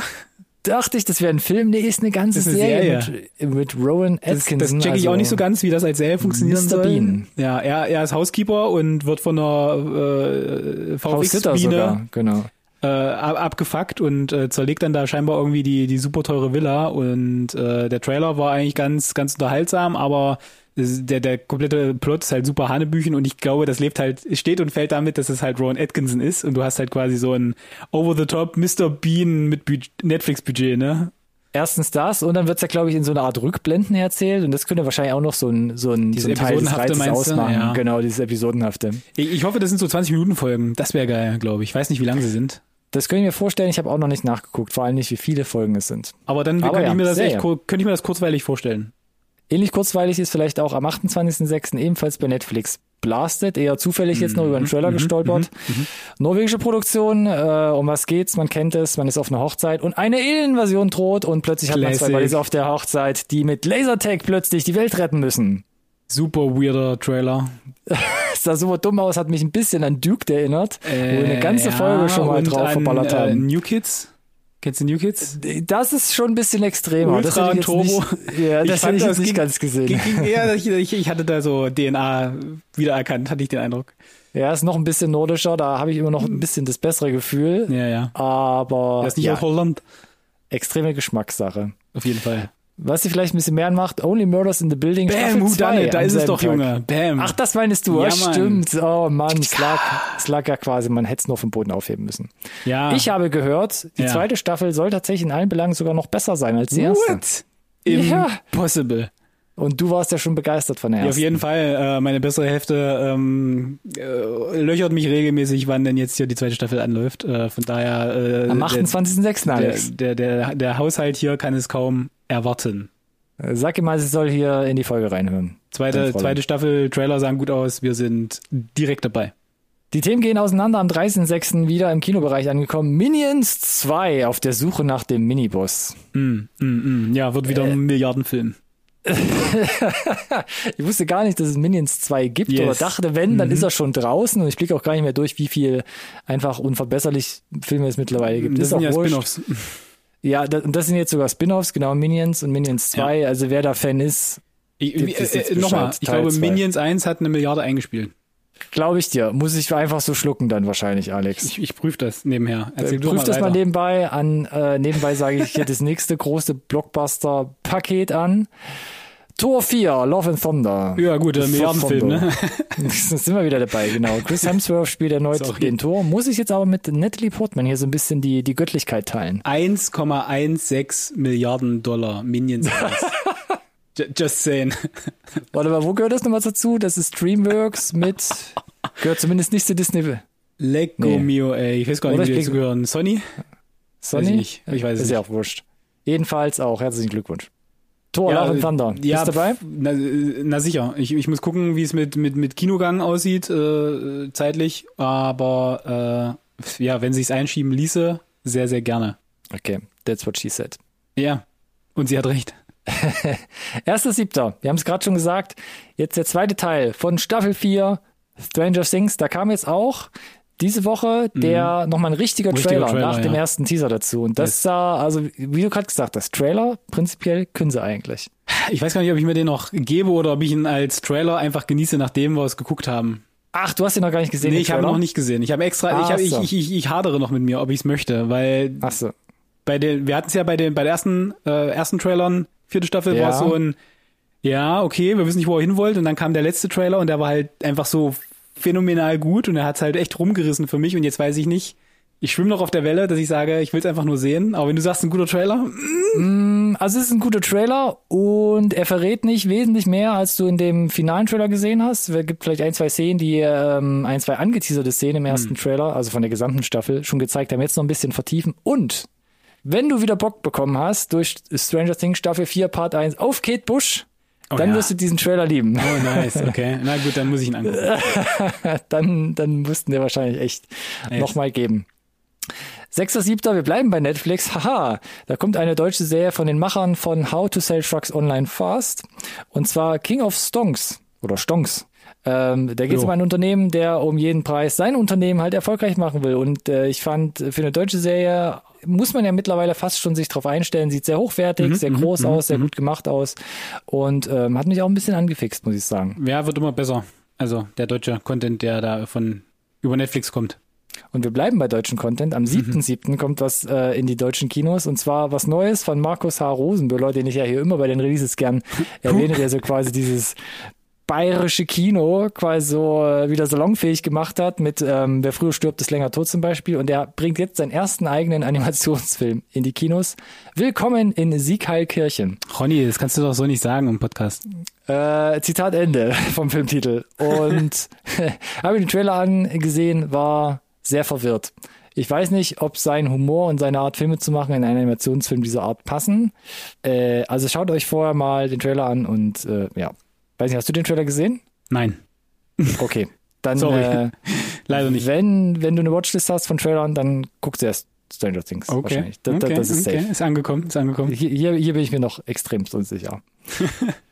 dachte ich, das wäre ein Film. Nee, ist eine ganze Das ist eine Serie, Serie. Mit, mit Rowan Das, Atkinson. das check ich also, auch nicht so ganz, wie das als Serie funktionieren Mr. soll. Bean. Ja, er, er ist Housekeeper und wird von einer äh, sogar, genau. Äh, ab- abgefuckt und äh, zerlegt dann da scheinbar irgendwie die, die super teure Villa. Und äh, der Trailer war eigentlich ganz, ganz unterhaltsam, aber der, der komplette Plot ist halt super Hanebüchen und ich glaube, das lebt halt, steht und fällt damit, dass es halt Rowan Atkinson ist und du hast halt quasi so ein over-the-top Mr. Bean mit Bud- Netflix-Budget, ne? Erstens das und dann wird's ja, glaube ich, in so einer Art Rückblenden erzählt und das könnte wahrscheinlich auch noch so ein, so ein, Dieses so ein Teil des Reizes ausmachen. Ja. Genau, dieses Episodenhafte. Ich, ich hoffe, das sind so 20 Minuten Folgen. Das wäre geil, glaube ich. Ich weiß nicht, wie lang sie sind. Das könnte ich mir vorstellen, ich habe auch noch nicht nachgeguckt, vor allem nicht, wie viele Folgen es sind. Aber dann Aber könnte ja, ich mir das echt, könnte ich mir das kurzweilig vorstellen. Ähnlich kurzweilig ist vielleicht auch am 28.06. ebenfalls bei Netflix Blasted, eher zufällig jetzt noch über den Trailer gestolpert. Norwegische Produktion, äh, um was geht's? Man kennt es, man ist auf einer Hochzeit und eine Alien-Invasion droht und plötzlich hat man zwei Classic. Buddies auf der Hochzeit, die mit Lasertag plötzlich die Welt retten müssen. Super weirder Trailer. Sah super dumm aus, hat mich ein bisschen an Duke erinnert, wo wir eine ganze Äh, Folge schon mal drauf an, verballert äh, haben. New Kids? Kennst du New Kids? Das ist schon ein bisschen extremer. das Ultra ich und Turbo. Nicht, ja, das hätte ich jetzt nicht ging, ganz gesehen. Ging, ging eher, ich, ich, ich hatte da so DNA wiedererkannt, hatte ich den Eindruck. Ja, ist noch ein bisschen nordischer, da habe ich immer noch ein bisschen das bessere Gefühl. Ja, ja. Aber Das ist nicht ja, aus Holland. extreme Geschmackssache. Auf jeden Fall. Was sie vielleicht ein bisschen mehr anmacht, Only Murders in the Building. Bam, who 2 done it? Da ist es doch, Tag. Junge. Bam. Ach, das meinst du? Ja, Ja, Mann. stimmt. Oh Mann, es lag, es lag ja quasi, man hätte es nur vom Boden aufheben müssen. ja. Ich habe gehört, die Ja. zweite Staffel soll tatsächlich in allen Belangen sogar noch besser sein als die erste. What? Ja. Impossible. Und du warst ja schon begeistert von der Ja, auf ersten. jeden Fall. Äh, meine bessere Hälfte ähm, äh, löchert mich regelmäßig, wann denn jetzt hier die zweite Staffel anläuft. Äh, von daher äh, Am der, 28.06. Alex. der, der, der, der Haushalt hier kann es kaum erwarten. Sag ihr mal, sie soll hier in die Folge reinhören. Zweite, zweite Staffel, Trailer sahen gut aus, wir sind direkt dabei. Die Themen gehen auseinander. Am 30.06. wieder im Kinobereich angekommen. Minions 2 auf der Suche nach dem Miniboss. Mm, mm, mm. Ja, wird wieder ein Milliardenfilm. Ich wusste gar nicht, dass es Minions 2 gibt Yes. oder dachte, wenn, dann ist er schon draußen und ich blicke auch gar nicht mehr durch, wie viel einfach unverbesserlich Filme es mittlerweile gibt. Das ist sind auch ja. Spin-offs. Ja, das, und das sind jetzt sogar Spin-offs, genau, Minions und Minions 2. Also wer da Fan ist, Ich, äh, äh, Nochmal, ich Teil glaube, zwei. Minions 1 hat eine Milliarde eingespielt. glaube ich dir, muss ich einfach so schlucken dann wahrscheinlich, Alex. Ich, ich prüfe das nebenher. Äh, Erzähl Prüf das mal weiter. nebenbei an. Äh, nebenbei sage ich hier das nächste große Blockbuster-Paket an. Tor 4, Love and Thunder. Ja, gut, der Milliardenfilm, ne? Sind wir wieder dabei, genau. Chris Hemsworth spielt erneut Sorry. den Tor. Muss ich jetzt aber mit Natalie Portman hier so ein bisschen die, die Göttlichkeit teilen. 1,16 Milliarden Dollar Minions 1. Ju- Just saying. Warte mal, wo gehört das nochmal dazu? Das ist DreamWorks mit, gehört zumindest nicht zu Disney. Lecco Nee. mio, ey. Ich weiß gar Oder nicht, wie ich die dazu krieg- gehören. Sony? Sony? Weiß ich nicht. Ich weiß es ist ja nicht. auch wurscht. Jedenfalls auch herzlichen Glückwunsch. Tor, Love and äh, Thunder. Ja, Bist dabei? Na, äh, na sicher. Ich, ich muss gucken, wie es mit, mit, mit Kinogang aussieht, äh, zeitlich. Aber äh, ja, wenn sich's einschieben ließe, sehr, sehr gerne. Okay, that's what she said. Ja. Und sie hat recht. Erster Siebter, wir haben es gerade schon gesagt, jetzt der zweite Teil von Staffel 4, Stranger Things, da kam jetzt auch diese Woche der nochmal ein richtiger, Mhm. Richtiger Trailer, Trailer, nach dem ja. ersten Teaser dazu. Und das Yes. sah, also wie du gerade gesagt hast, Trailer, prinzipiell können sie eigentlich. Ich weiß gar nicht, ob ich mir den noch gebe oder ob ich ihn als Trailer einfach genieße, nachdem wir es geguckt haben. Ach, du hast ihn noch gar nicht gesehen. Nee, ich habe noch nicht gesehen. Ich habe extra, Ah, ich, hab, ich, so. ich, ich, ich hadere noch mit mir, ob ich es möchte, weil Ach so. bei den, wir hatten es ja bei den, bei den ersten, äh, ersten Trailern, vierte Staffel, Ja. war es so ein, ja, okay, wir wissen nicht, wo er hin wollte, und dann kam der letzte Trailer und der war halt einfach so phänomenal gut und er hat halt echt rumgerissen für mich und jetzt weiß ich nicht, ich schwimme noch auf der Welle, dass ich sage, ich will es einfach nur sehen, aber wenn du sagst, ein guter Trailer, Also es ist ein guter Trailer und er verrät nicht wesentlich mehr, als du in dem finalen Trailer gesehen hast. Es gibt vielleicht ein, zwei Szenen, die ähm, ein, zwei angeteaserte Szenen im ersten Trailer, also von der gesamten Staffel, schon gezeigt haben. Jetzt noch ein bisschen vertiefen. Und wenn du wieder Bock bekommen hast durch Stranger Things Staffel 4 Part 1 auf Kate Bush, dann ja. wirst du diesen Trailer lieben. oh nice, okay, na gut, dann muss ich ihn angucken. dann, dann mussten wir wahrscheinlich echt Yes. nochmal geben. 6.7. Wir bleiben bei Netflix. Haha, da kommt eine deutsche Serie von den Machern von How to Sell Trucks Online Fast. Und zwar King of Stonks oder Stonks. Ähm, da geht es um ein Unternehmen, der um jeden Preis sein Unternehmen halt erfolgreich machen will. Und äh, ich fand, für eine deutsche Serie muss man ja mittlerweile fast schon sich drauf einstellen. Sieht sehr hochwertig, sehr groß aus, sehr gut gemacht aus. Und ähm, hat mich auch ein bisschen angefixt, muss ich sagen. Ja, wird immer besser. Also der deutsche Content, der da von über Netflix kommt. Und wir bleiben bei deutschen Content. Am 7.7. kommt was äh, in die deutschen Kinos und zwar was Neues von Markus H. Rosenbühler, den ich ja hier immer bei den Releases gern erwähne, der so quasi dieses bayerische Kino quasi so äh, wieder salonfähig gemacht hat mit ähm, Wer früher stirbt, ist länger tot zum Beispiel. Und der bringt jetzt seinen ersten eigenen Animationsfilm in die Kinos. Willkommen in Siegheilkirchen. Ronny, das kannst du doch so nicht sagen im Podcast. Äh, Zitat Ende vom Filmtitel. Und habe den Trailer angesehen, war sehr verwirrt. Ich weiß nicht, ob sein Humor und seine Art, Filme zu machen, in einen Animationsfilm dieser Art passen. Äh, also schaut euch vorher mal den Trailer an und äh, ja. Weiß nicht, hast du den Trailer gesehen? Nein. Okay. Dann, Sorry. Äh, Leider nicht. wenn, wenn du eine Watchlist hast von Trailern, dann guckst du erst Stranger Things Okay. wahrscheinlich. Das, okay. das ist safe. okay. Ist angekommen, ist angekommen. Hier, hier, hier bin ich mir noch extrem unsicher.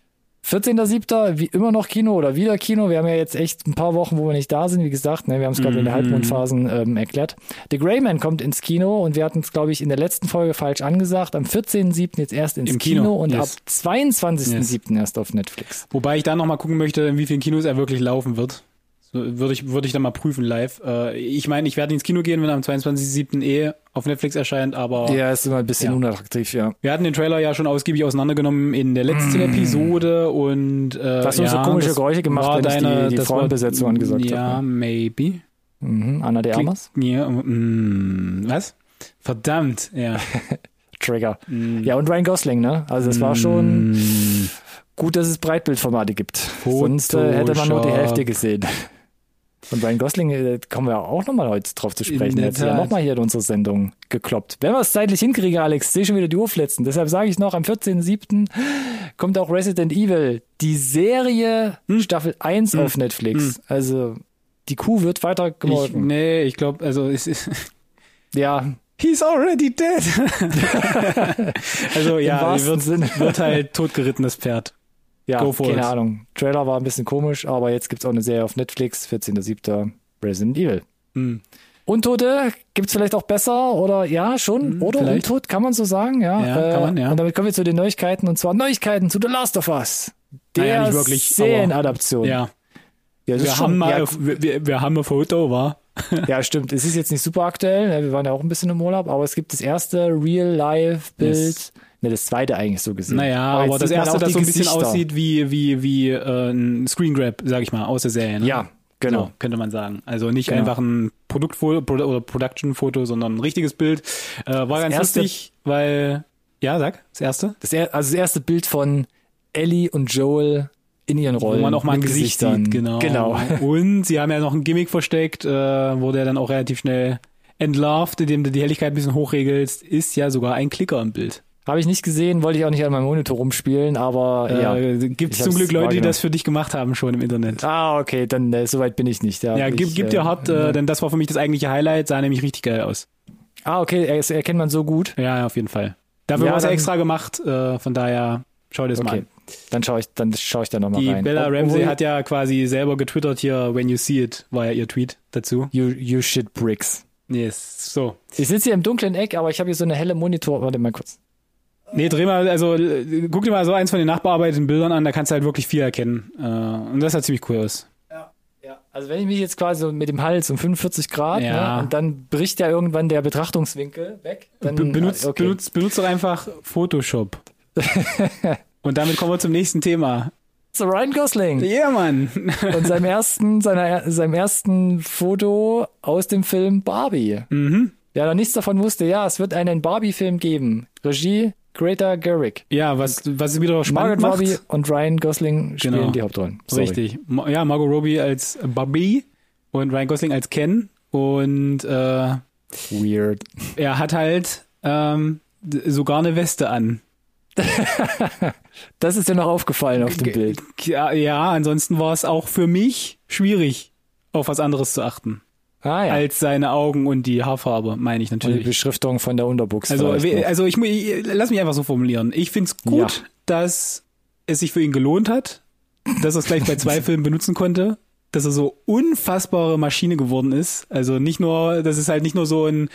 14.07. wie immer noch Kino oder wieder Kino. Wir haben ja jetzt echt ein paar Wochen, wo wir nicht da sind. Wie gesagt, ne, wir haben es gerade in der Mhm. Halbmondphasen ähm, erklärt. The Greyman kommt ins Kino und wir hatten es, glaube ich, in der letzten Folge falsch angesagt. Am 14.07. jetzt erst ins Im Kino, Kino, und yes. ab 22.07. erst auf Netflix. Wobei ich da noch mal gucken möchte, in wie vielen Kinos er wirklich laufen wird. So, würde ich, würde ich dann mal prüfen live. Äh, ich meine, ich werde ins Kino gehen, wenn er am 22.07. eh auf Netflix erscheint, aber Ja, ist immer ein bisschen Ja. unattraktiv, ja. wir hatten den Trailer ja schon ausgiebig auseinandergenommen in der letzten Episode und äh, Da hast du ja, so komische das Geräusche gemacht, wenn ich die- deine- die das war- Frauenbesetzung angesagt Ja, habe. maybe. Mhm. Anna de Armas? Ja, mm, was? Verdammt, ja. Trigger. Mm. Ja, und Ryan Gosling, ne? Also es war schon Mm. gut, dass es Breitbildformate gibt. Sonst äh, hätte man nur die Photoshop. Hälfte gesehen. Und Ryan Gosling, äh, kommen wir auch nochmal heute drauf zu sprechen. Er sich ja nochmal hier in unsere Sendung gekloppt. Wenn wir es zeitlich hinkriegen, Alex, sehe schon wieder die Uhr flitzen. Deshalb sage ich noch, am 14.07. kommt auch Resident Evil, die Serie Hm. Staffel 1 auf Netflix. Also die Kuh wird weiter Ich, gemolken. nee, ich glaube, also es ist. Ja, He's already dead. also ja, wird, wird halt totgerittenes Pferd. Ja, Go for keine it. Ahnung. Trailer war ein bisschen komisch, aber jetzt gibt's auch eine Serie auf Netflix, 14.07. Resident Evil. Hm. Untote gibt's vielleicht auch besser oder ja, schon. oder Hm, vielleicht. Untot, kann man so sagen, ja. Äh, Ja, kann man, ja. Und damit kommen wir zu den Neuigkeiten und zwar Neuigkeiten zu The Last of Us. Der Naja, nicht wirklich, Serienadaption. Ja, ja, wir haben, mal, ja, wir, wir, wir haben ein Foto, war. ja, stimmt. Es ist jetzt nicht super aktuell. ne, Wir waren ja auch ein bisschen im Urlaub, aber es gibt das erste Real-Life-Bild. Yes. Ne, das zweite eigentlich so gesehen. Naja, aber, jetzt das erste, das so ein bisschen aussieht wie, wie, wie äh, ein Screen Grab, sag ich mal, aus der Serie. Ne? Ja, genau. So, könnte man sagen. Also nicht Genau. einfach ein Produktfoto Pro- oder Production-Foto, sondern ein richtiges Bild. Äh, war ganz erste- lustig, weil, ja, sag, das erste. Das, er, also das erste Bild von Ellie und Joel in ihren Rollen. Wo man auch mal ein Gesicht sieht, genau. Genau. Und sie haben ja noch ein Gimmick versteckt, äh, wo der dann auch relativ schnell entlarvt, indem du die Helligkeit ein bisschen hochregelst, ist ja sogar ein Klicker im Bild. Habe ich nicht gesehen, wollte ich auch nicht an meinem Monitor rumspielen, aber ja. Äh, Gibt Ich es zum Glück Leute, die das für dich gemacht haben schon im Internet. Ah, okay, dann äh, soweit bin ich nicht. Ja, gib, ich, gib dir äh, hart, äh, denn das war für mich das eigentliche Highlight, sah nämlich richtig geil aus. Ah, okay, er- erkennt man so gut. Ja, ja, auf jeden Fall. Dafür Ja, war es extra gemacht, äh, von daher schau dir das mal Okay, an. dann schaue ich, dann schaue ich da nochmal Die rein. Bella Ob- Ramsey hat ja quasi selber getwittert hier, when you see it, war ja ihr Tweet dazu. You, you shit bricks. Yes, so. Ich sitze hier im dunklen Eck, aber ich habe hier so eine helle Monitor. Warte mal kurz. Nee, dreh mal, also guck dir mal so eins von den nachbearbeiteten Bildern an, da kannst du halt wirklich viel erkennen. Äh, und das sah ziemlich cool aus. Ja, ja. Also wenn ich mich jetzt quasi so mit dem Hals um 45 Grad Ja. ne, und dann bricht ja irgendwann der Betrachtungswinkel weg. Dann, Be benutzt, okay. benutzt, benutzt doch einfach Photoshop. und damit kommen wir zum nächsten Thema. So Ryan Gosling. Ja, yeah, Mann. und seinem ersten, seiner, seinem ersten Foto aus dem Film Barbie. mhm. Der noch nichts davon wusste. Ja, es wird einen Barbie-Film geben. Regie Greta Gerwig. Ja, was, was wieder spannend Margaret. Robbie und Ryan Gosling spielen Genau. die Hauptrollen. Sorry. Richtig. Ja, Margot Robbie als Barbie und Ryan Gosling als Ken. Und äh, Weird. er hat halt ähm, sogar eine Weste an. Das ist dir noch aufgefallen auf dem Bild. Ja, ja, ansonsten war es auch für mich schwierig, auf was anderes zu achten. Ah ja. Als seine Augen und die Haarfarbe, meine ich und die natürlich. Beschriftung von der Unterbuchs. Also, also ich, ich lass mich einfach so formulieren. Ich find's gut, Ja. dass es sich für ihn gelohnt hat, dass er es gleich bei zwei Filmen benutzen konnte, dass er so unfassbare Maschine geworden ist. Also nicht nur, das ist halt nicht nur so ein,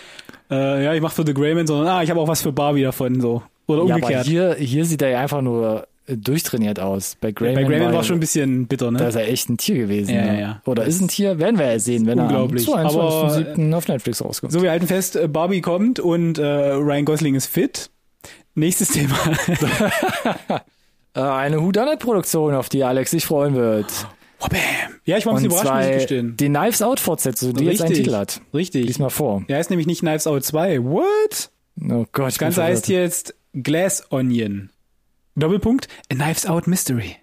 äh, ja, ich mache für The Greyman, sondern ah, ich habe auch was für Barbie davon, so. Oder ja, aber umgekehrt. hier, hier sieht er ja einfach nur durchtrainiert aus. Bei Greyman, bei Greyman war er- schon ein bisschen bitter, Da ne? ist er echt ein Tier gewesen. Ja, ne? ja, ja. Oder ist ein Tier, werden wir ja sehen, wenn Unglaublich. er am Aber, 22.07. auf Netflix rauskommt. So, wir halten fest, äh, Barbie kommt und äh, Ryan Gosling ist fit. Nächstes Thema. Äh, eine Whodunit-Produktion, auf die Alex sich freuen wird. oh, bam. Ja, ich war ein bisschen überrascht, muss ich gestehen. die Knives Out-Fortsetzung, die jetzt einen Richtig. Titel hat. Richtig. Lies mal vor. Der heißt nämlich nicht Knives Out 2. What? Oh Gott, Das Ganze heißt jetzt Glass Onion. Doppelpunkt, A Knives Out Mystery.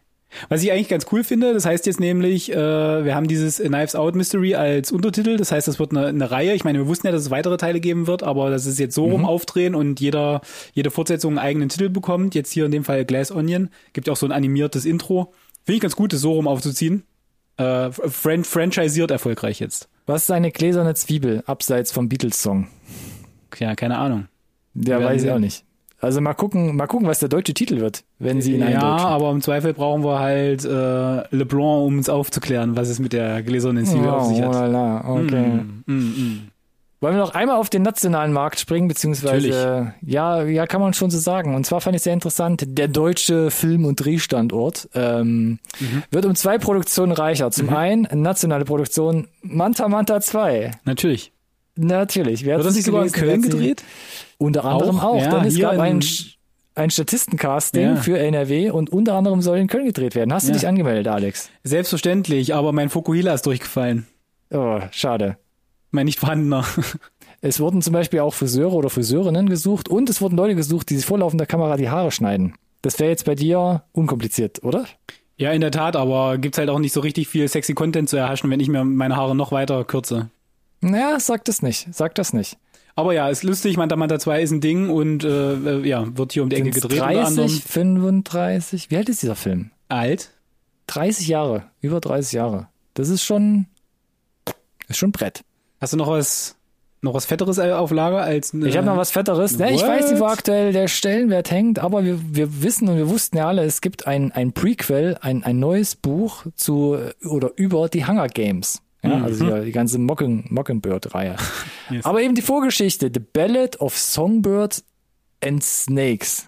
Was ich eigentlich ganz cool finde, das heißt jetzt nämlich, äh, wir haben dieses A Knives Out Mystery als Untertitel, das heißt, das wird eine, eine Reihe. Ich meine, wir wussten ja, dass es weitere Teile geben wird, aber dass es jetzt so rum aufdrehen und jeder, jede Fortsetzung einen eigenen Titel bekommt. Jetzt hier in dem Fall Glass Onion. Gibt ja auch so ein animiertes Intro. Finde ich ganz gut, das so rum aufzuziehen. Äh, fran franchiseiert erfolgreich jetzt. Was ist eine gläserne Zwiebel abseits vom Beatles-Song? Ja, keine Ahnung. Der Werden weiß ich auch nicht. Also mal gucken, mal gucken, was der deutsche Titel wird, wenn sie ihn Ja, eindeutschen. aber im Zweifel brauchen wir halt äh, LeBlanc, um uns aufzuklären, was es mit der gläsernen Zwiebel auf sich oh, hat. la, la, okay. Mm, mm, mm. Wollen wir noch einmal auf den nationalen Markt springen, beziehungsweise Natürlich. ja, ja, kann man schon so sagen. Und zwar fand ich sehr interessant, der deutsche Film- und Drehstandort ähm, Mhm. wird um zwei Produktionen reicher. Zum einen nationale Produktion Manta Manta 2. Natürlich. Natürlich. Wer Wird das nicht sogar in? Köln gedreht? Unter anderem Auch? auch, Ja, denn es gab in- ein, Statistencasting Ja. für NRW und unter anderem soll in Köln gedreht werden. Hast du Ja. dich angemeldet, Alex? Selbstverständlich, aber mein Fokuhila ist durchgefallen. Oh, schade. Mein nicht vorhandener. Es wurden zum Beispiel auch Friseure oder Friseurinnen gesucht und es wurden Leute gesucht, die sich vor laufender Kamera die Haare schneiden. Das wäre jetzt bei dir unkompliziert, oder? Ja, in der Tat, aber gibt's halt auch nicht so richtig viel sexy Content zu erhaschen, wenn ich mir meine Haare noch weiter kürze. Naja, sag das nicht. Sag das nicht. Aber ja, ist lustig, Manta Manta 2 ist ein Ding und äh, äh, ja, wird hier um die Ecke gedreht unter anderem. 30, 35. Wie alt ist dieser Film? Alt. 30 Jahre. Über 30 Jahre. Das ist schon, ist schon Brett. Hast du noch was noch was Fetteres auf Lager als Ich habe noch was Fetteres. Ne, ich weiß nicht, wo aktuell der Stellenwert hängt, aber wir, wir wissen und wir wussten ja alle, es gibt ein, ein Prequel, ein, ein neues Buch zu oder über die Hunger Games. Ja, Mhm. also die, die ganze Mocken, Mockingbird-Reihe. Yes. Aber eben die Vorgeschichte, The Ballad of Songbird and Snakes.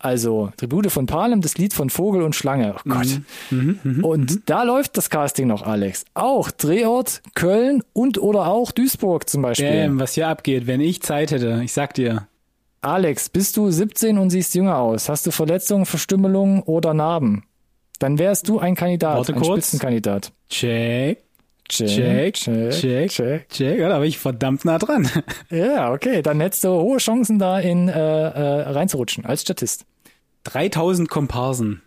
Also Tribute von Palem, das Lied von Vogel und Schlange. Oh Gott. Mhm, und da läuft das Casting noch, Alex. Auch Drehort Köln und oder auch Duisburg zum Beispiel. Damn, was hier abgeht, wenn ich Zeit hätte, ich sag dir. Alex, bist du 17 und siehst jünger aus? Hast du Verletzungen, Verstümmelungen oder Narben? Dann wärst du ein Kandidat, Warte ein kurz. Spitzenkandidat. Check, Check, check, check, check. check. Ja, da war ich verdammt nah dran. Ja, okay, dann hättest du hohe Chancen da in äh, äh, reinzurutschen als Statist. 3000 Komparsen.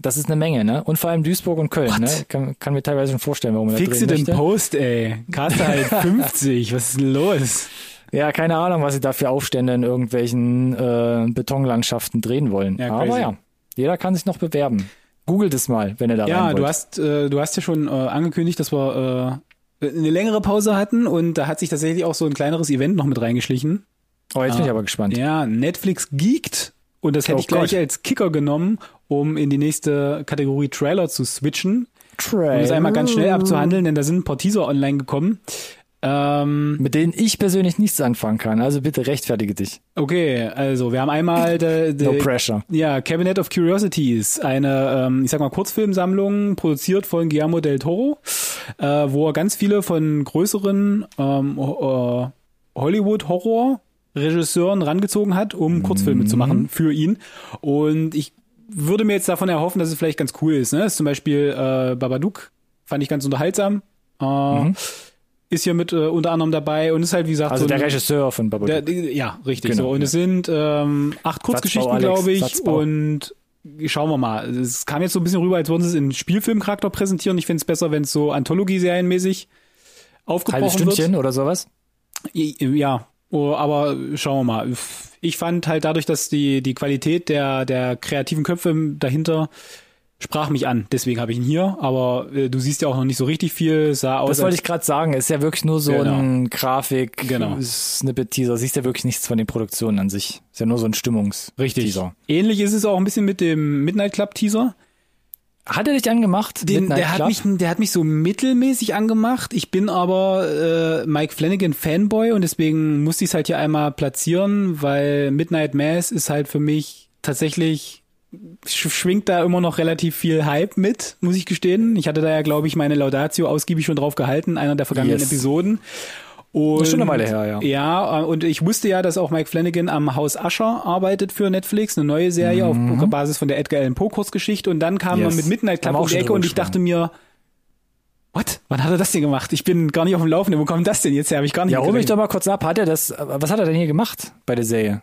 Das ist eine Menge, ne? Und vor allem Duisburg und Köln, What? ne? Kann, kann mir teilweise schon vorstellen, warum man da Fixe drehen den möchte. Post, ey. Caste halt 50. Was ist denn los? Ja, keine Ahnung, was sie da für Aufstände in irgendwelchen äh, Betonlandschaften drehen wollen. Ja, Aber crazy. ja, jeder kann sich noch bewerben. Googelt es mal, wenn ihr da rein Ja, du hast, äh, du hast ja schon äh, angekündigt, dass wir äh, eine längere Pause hatten und da hat sich tatsächlich auch so ein kleineres Event noch mit reingeschlichen. Oh, jetzt bin Ah. ich aber gespannt. Ja, Netflix geekt und das hätte Oh ich gleich Gott. als Kicker genommen, um in die nächste Kategorie Trailer zu switchen. Um das einmal ganz schnell abzuhandeln, denn da sind ein paar Teaser online gekommen. Ähm, Mit denen ich persönlich nichts anfangen kann. Also bitte rechtfertige dich. okay, also wir haben einmal de, de, No pressure. ja, Cabinet of Curiosities, eine, ähm, ich sag mal, Kurzfilmsammlung, produziert von Guillermo del Toro, äh, wo er ganz viele von größeren ähm, äh, Hollywood-Horror-Regisseuren rangezogen hat, um Kurzfilme zu machen für ihn. Und ich würde mir jetzt davon erhoffen, dass es vielleicht ganz cool ist. Ne? Das ist zum Beispiel äh, Babadook, fand ich ganz unterhaltsam. Äh, Ist hier mit äh, unter anderem dabei und ist halt, wie gesagt, Also so der ein- Regisseur von Babadook. der- ja, richtig Genau, so. Und ja. es sind ähm, acht Kurzgeschichten, glaube ich. Satzbau. Und schauen wir mal. Es kam jetzt so ein bisschen rüber, als würden sie es in Spielfilmcharakter präsentieren. Ich finde es besser, wenn es so Anthologie-Serienmäßig aufgebrochen Stündchen wird. oder sowas. Ja, oh, aber schauen wir mal. Ich fand halt dadurch, dass die, die Qualität der, der kreativen Köpfe dahinter sprach mich an. Deswegen habe ich ihn hier. Aber äh, du siehst ja auch noch nicht so richtig viel. Sah aus, Das wollte ich gerade sagen. Ist ja wirklich nur so Genau. ein Grafik, Genau. Siehst ja wirklich nichts von den Produktionen an sich. Ist ja nur so ein Stimmungs Richtig. Teaser. Ähnlich ist es auch ein bisschen mit dem Midnight Club Teaser. Hat er dich angemacht? Den, der, hat Club? mich, der hat mich so mittelmäßig angemacht. Ich bin aber äh, Mike Flanagan Fanboy und deswegen musste ich es halt hier einmal platzieren, weil Midnight Mass ist halt für mich tatsächlich schwingt da immer noch relativ viel Hype mit, muss ich gestehen. Ich hatte da ja, glaube ich, meine Laudatio ausgiebig schon drauf gehalten, einer der vergangenen Yes. Episoden. Und, ist schon eine Weile her, ja. Ja, äh, und ich wusste ja, dass auch Mike Flanagan am Haus Usher arbeitet für Netflix, eine neue Serie auf Basis von der Edgar Allan Poe Kurzgeschichte. Und dann kam Mhm. Yes. man mit Midnight Club um auch die Ecke und ich dachte mir, what? Wann hat er das denn gemacht? Ich bin gar nicht auf dem Laufenden. Wo kommt das denn jetzt her? Habe ich gar nicht Ja, hol mich doch mal kurz ab. Hat er das, was hat er denn hier gemacht bei der Serie?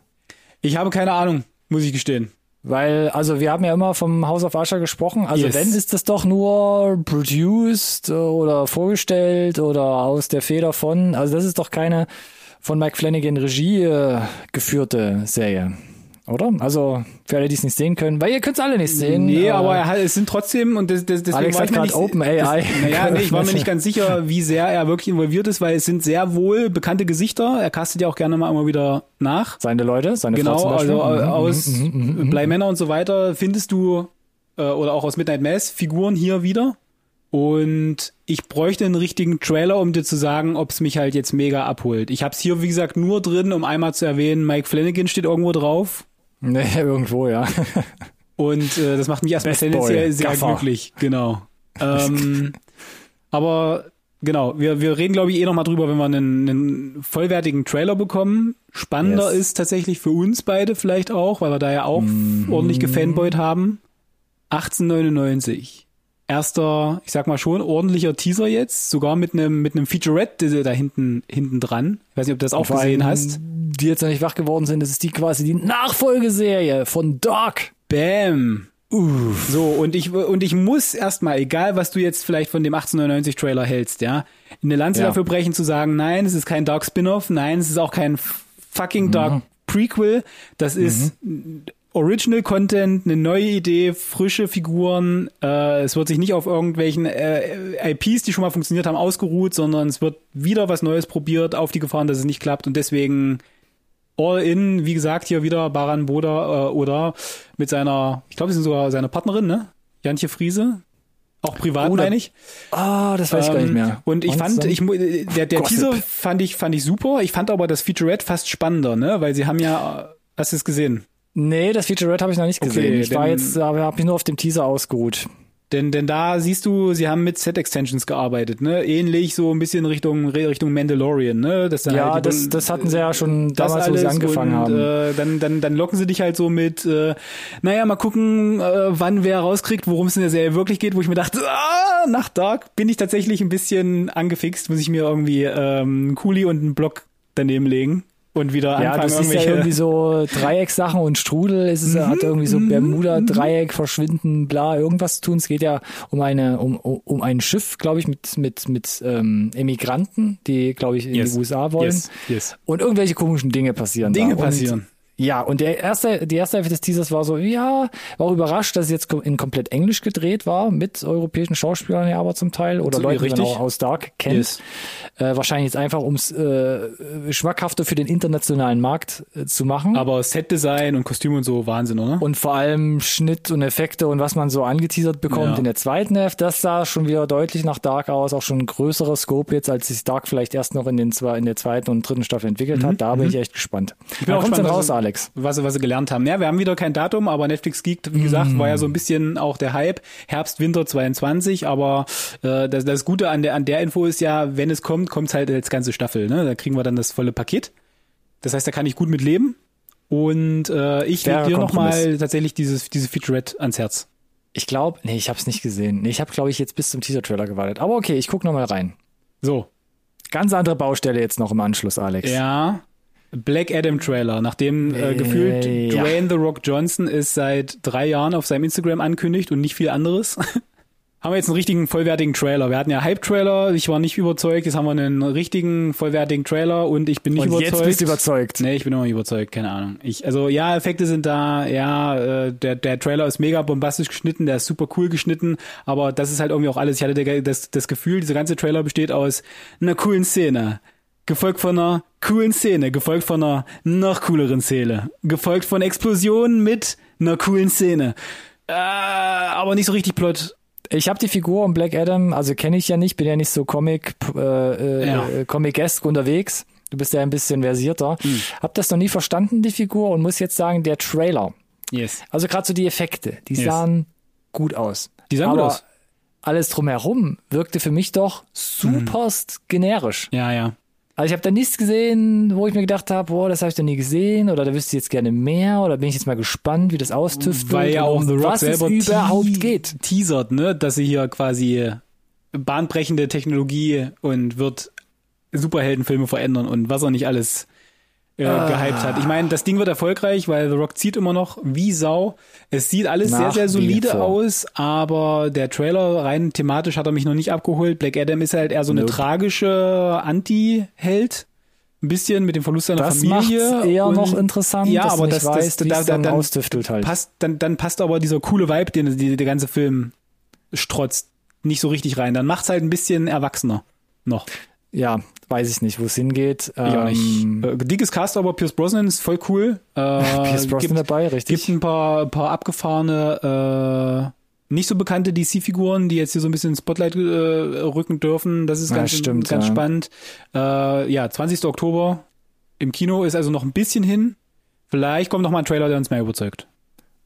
Ich habe keine Ahnung, muss ich gestehen. Weil, also wir haben ja immer vom House of Usher gesprochen. Also Yes. wenn, ist das doch nur produced oder vorgestellt oder aus der Feder von. Also das ist doch keine von Mike Flanagan Regie äh, geführte Serie. Oder? Also für alle, die es nicht sehen können, weil ihr könnt es alle nicht sehen. Nee, aber er hat, es sind trotzdem und das, das, deswegen Alex war ich gerade nicht, Open AI. Naja, nee, ich war mir nicht ganz sicher, wie sehr er wirklich involviert ist, weil es sind sehr wohl bekannte Gesichter. Er castet ja auch gerne mal immer wieder nach. Seine Leute, seine Genau, Frau zum also äh, Mhm, aus mhm, mhm, mhm. Bleimänner und so weiter findest du äh, oder auch aus Midnight Mass Figuren hier wieder. Und ich bräuchte einen richtigen Trailer, um dir zu sagen, ob es mich halt jetzt mega abholt. Ich habe es hier, wie gesagt, nur drin, um einmal zu erwähnen, Mike Flanagan steht irgendwo drauf. Nee, irgendwo, ja. Und äh, das macht mich erstmal Best tendenziell Boy, sehr Gaffer. glücklich. Genau. Ähm, aber genau, wir, wir reden, glaube ich, eh nochmal drüber, wenn wir einen, einen vollwertigen Trailer bekommen. Spannender Yes. ist tatsächlich für uns beide vielleicht auch, weil wir da ja auch Mhm. ordentlich gefanboyt haben. 1899. Erster, ich sag mal schon, ordentlicher Teaser jetzt, sogar mit einem mit einem Featurette da hinten hinten dran. Ich weiß nicht, ob du das auch gesehen hast. Die jetzt noch nicht wach geworden sind, das ist die quasi die Nachfolgeserie von Dark. Bam. So, und ich, und ich muss erstmal, egal was du jetzt vielleicht von dem 1899 Trailer hältst, ja, eine Lanze Ja. dafür brechen zu sagen, nein, es ist kein Dark Spin-off, nein, es ist auch kein fucking Dark Prequel, das ist Original Content, eine neue Idee, frische Figuren, äh, es wird sich nicht auf irgendwelchen äh, IPs, die schon mal funktioniert haben, ausgeruht, sondern es wird wieder was Neues probiert, auf die Gefahren, dass es nicht klappt und deswegen All in, wie gesagt, hier wieder Baran Boda äh, oder mit seiner, ich glaube, sie sind sogar seine Partnerin, ne? Jantje Friese. Auch privat, Oder- meine ich. Ah, das weiß ich gar nicht Ähm, mehr. Und ich fand, ich, der, der Gossip. Teaser fand ich, fand ich super. Ich fand aber das Featurette fast spannender, ne? Weil sie haben ja, hast du es gesehen? Nee, das Featurette habe ich noch nicht Okay, gesehen. ich war jetzt, aber habe mich nur auf dem Teaser ausgeruht. Denn, denn da siehst du, sie haben mit Set-Extensions gearbeitet, ne? Ähnlich so ein bisschen Richtung, Richtung Mandalorian, ne? Das dann Ja, halt das, das hatten sie ja schon damals, wo sie angefangen und, haben. Äh, dann, dann, dann locken sie dich halt so mit, äh, naja, mal gucken, äh, wann wer rauskriegt, worum es in der Serie wirklich geht, wo ich mir dachte, ah, nach Dark bin ich tatsächlich ein bisschen angefixt, muss ich mir irgendwie ähm, einen Kuli und einen Block daneben legen und wieder ja, anfangen, du siehst ja irgendwelche. irgendwie so Dreieckssachen und Strudel. Es ist, hat irgendwie so Bermuda-Dreieck, Verschwinden, bla, irgendwas zu tun. Es geht ja um eine, um, um ein Schiff, glaube ich, mit, mit, mit ähm, Emigranten, die, glaube ich, in Yes. die USA wollen. yes, yes. Und irgendwelche komischen Dinge passieren. Dinge da. passieren. Ja, und der erste, die erste Hälfte des Teasers war so, ja, war auch überrascht, dass es jetzt in komplett Englisch gedreht war, mit europäischen Schauspielern ja aber zum Teil oder So, Leuten, die man auch aus Dark kennt. Yes. Äh, wahrscheinlich jetzt einfach, um es äh, schmackhafter für den internationalen Markt äh, zu machen. Aber Setdesign und Kostüme und so, Wahnsinn, oder? und vor allem Schnitt und Effekte und was man so angeteasert bekommt Ja. in der zweiten Hälfte, das sah schon wieder deutlich nach Dark aus, auch schon ein größerer Scope jetzt, als sich Dark vielleicht erst noch in, den zwei, in der zweiten und dritten Staffel entwickelt hat. Da bin ich echt gespannt. bin Wann auch gespannt, raus, was- Alex? was, sie- was sie gelernt haben. Ja, wir haben wieder kein Datum, aber Netflix Geek, wie gesagt, war ja so ein bisschen auch der Hype. Herbst, Winter 22, aber äh, das, das Gute an der, an der Info ist ja, wenn es kommt, kommt es halt als ganze Staffel. Ne? Da kriegen wir dann das volle Paket. Das heißt, da kann ich gut mit leben. Und äh, ich lege dir nochmal tatsächlich dieses, diese Featurette ans Herz. Ich glaube, nee, ich habe es nicht gesehen. Nee, ich habe, glaube ich, jetzt bis zum Teaser-Trailer gewartet. Aber okay, ich guck noch mal rein. So, Ganz andere Baustelle jetzt noch im Anschluss, Alex. ja. Black Adam Trailer, nachdem äh, Äh, gefühlt ja. Dwayne The Rock Johnson es seit drei Jahren auf seinem Instagram ankündigt und nicht viel anderes. haben wir jetzt einen richtigen vollwertigen Trailer. Wir hatten ja Hype-Trailer, ich war nicht überzeugt, jetzt haben wir einen richtigen vollwertigen Trailer und ich bin nicht Und überzeugt. jetzt bist du überzeugt. Nee, ich bin noch nicht überzeugt, keine Ahnung. Ich, also ja, Effekte sind da, ja, äh, der, der Trailer ist mega bombastisch geschnitten, der ist super cool geschnitten, aber das ist halt irgendwie auch alles. Ich hatte das, das Gefühl, dieser ganze Trailer besteht aus einer coolen Szene, gefolgt von einer coolen Szene, gefolgt von einer noch cooleren Szene, gefolgt von Explosionen mit einer coolen Szene. Äh, aber nicht so richtig Plot. Ich habe die Figur um Black Adam, also kenne ich ja nicht, bin ja nicht so Comic, äh, Ja. äh, Comic-esque unterwegs. Du bist ja ein bisschen versierter. Hm. Hab das noch nie verstanden, die Figur, und muss jetzt sagen, der Trailer. Yes. Also gerade so die Effekte, die Yes. sahen gut aus. Die sahen gut Aber aus. alles drumherum wirkte für mich doch superst generisch. Ja, ja. Also ich habe da nichts gesehen, wo ich mir gedacht habe, boah, das habe ich doch nie gesehen oder da wüsste ich jetzt gerne mehr oder bin ich jetzt mal gespannt, wie das austüftelt Weil ja auch The Rock was es selber überhaupt geht. teasert, ne, dass sie hier quasi bahnbrechende Technologie und wird Superheldenfilme verändern und was er nicht alles äh, Ah. gehypt hat. Ich meine, das Ding wird erfolgreich, weil The Rock zieht immer noch wie Sau. Es sieht alles sehr, Nach sehr wie solide aus, aber der Trailer rein thematisch hat er mich noch nicht abgeholt. Black Adam ist halt eher so eine Nope. tragische Anti-Held. ein bisschen mit dem Verlust seiner Das Familie. macht's eher und- noch interessant, ja, aber das, nicht das, da, es da, dann dann austüftelt halt. Passt, dann, dann passt aber dieser coole Vibe, den der ganze Film strotzt, nicht so richtig rein. Dann macht's halt ein bisschen erwachsener noch. Ja, weiß ich nicht, wo es hingeht. Ich nicht. Ähm, Äh, dickes Cast, aber Pierce Brosnan ist voll cool. Äh, Pierce Brosnan gibt, dabei, richtig. gibt ein paar, paar abgefahrene, äh, nicht so bekannte DC-Figuren, die jetzt hier so ein bisschen ins Spotlight äh, rücken dürfen. Das ist Ja, ganz, stimmt, ganz ja. spannend. Äh, ja, 20. Oktober im Kino ist also noch ein bisschen hin. Vielleicht kommt noch mal ein Trailer, der uns mehr überzeugt.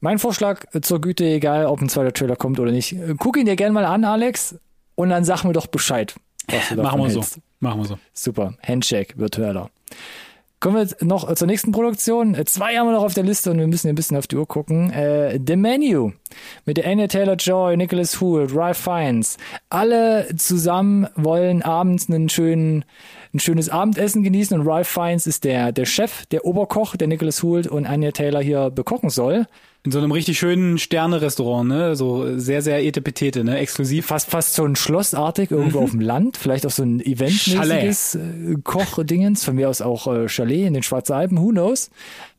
Mein Vorschlag äh, zur Güte, egal ob ein zweiter Trailer kommt oder nicht. äh, Guck ihn dir gerne mal an, Alex, und dann sag mir doch Bescheid. Machen wir so. Machen wir so. Super. Handshake, virtueller. Kommen wir noch zur nächsten Produktion. Zwei haben wir noch auf der Liste und wir müssen ein bisschen auf die Uhr gucken. Äh, The Menu mit Anya Taylor-Joy, Nicholas Hoult, Ralph Fiennes. Alle zusammen wollen abends einen schönen, ein schönes Abendessen genießen und Ralph Fiennes ist der, der Chef, der Oberkoch, der Nicholas Hoult und Anya Taylor hier bekochen soll. In so einem richtig schönen Sterne-Restaurant, ne? So sehr, sehr etepetete, ne? Exklusiv. Fast, fast so ein Schlossartig irgendwo auf dem Land, vielleicht auch so ein eventmäßiges äh, Kochdingens, von mir aus auch äh, Chalet in den Schwarzen Alpen, who knows.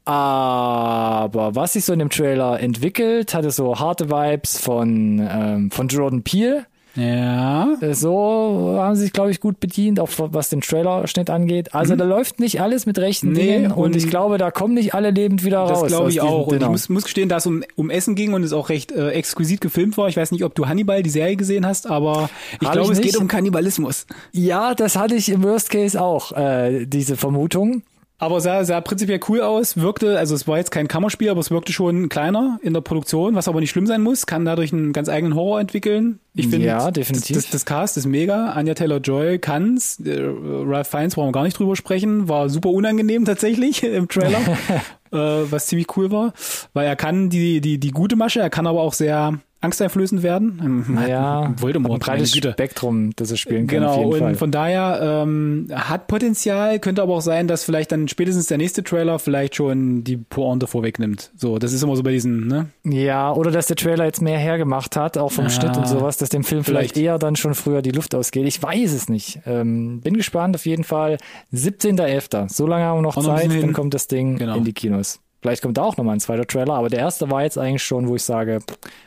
Aber was sich so in dem Trailer entwickelt, hatte so harte Vibes von, ähm, von Jordan Peele. Ja. Äh, So haben sie sich, glaube ich, gut bedient, auch was den Trailerschnitt angeht. Also da läuft nicht alles mit rechten Mhm. Nee, Dingen und, und ich glaube, da kommen nicht alle lebend wieder raus. Das glaube ich auch. Und ich muss, muss gestehen, dass es um, um Essen ging und es auch recht äh, exquisit gefilmt war. Ich weiß nicht, ob du Hannibal, die Serie gesehen hast, aber ich glaube, es geht um Kannibalismus. ja, das hatte ich im Worst Case auch, äh, diese Vermutung. Aber sah, sah prinzipiell cool aus, wirkte, also es war jetzt kein Kammerspiel, aber es wirkte schon kleiner in der Produktion, was aber nicht schlimm sein muss, kann dadurch einen ganz eigenen Horror entwickeln. Ich finde, Ja, definitiv. Das, das, das Cast ist mega. Anja Taylor-Joy kann's. Äh, Ralph Fiennes brauchen wir gar nicht drüber sprechen. War super unangenehm tatsächlich im Trailer, äh, was ziemlich cool war, weil er kann die, die, die gute Masche, er kann aber auch sehr angsteinflößend werden. Ähm, Naja, Voldemort, ein breites. Spektrum, das er spielen kann, Genau, und Fall. von daher ähm, hat Potenzial, könnte aber auch sein, dass vielleicht dann spätestens der nächste Trailer vielleicht schon die Pointe vorwegnimmt. So, das ist immer so bei diesen, ne? Ja, oder dass der Trailer jetzt mehr hergemacht hat, auch vom Ah, Schnitt und sowas, dass dem Film vielleicht, vielleicht. eher dann schon früher die Luft ausgeht. Ich weiß es nicht. Ähm, bin gespannt auf jeden Fall. 17.11. So lange haben wir noch ein Zeit, dann kommt das Ding Genau. in die Kinos. Vielleicht kommt da auch nochmal ein zweiter Trailer, aber der erste war jetzt eigentlich schon, wo ich sage,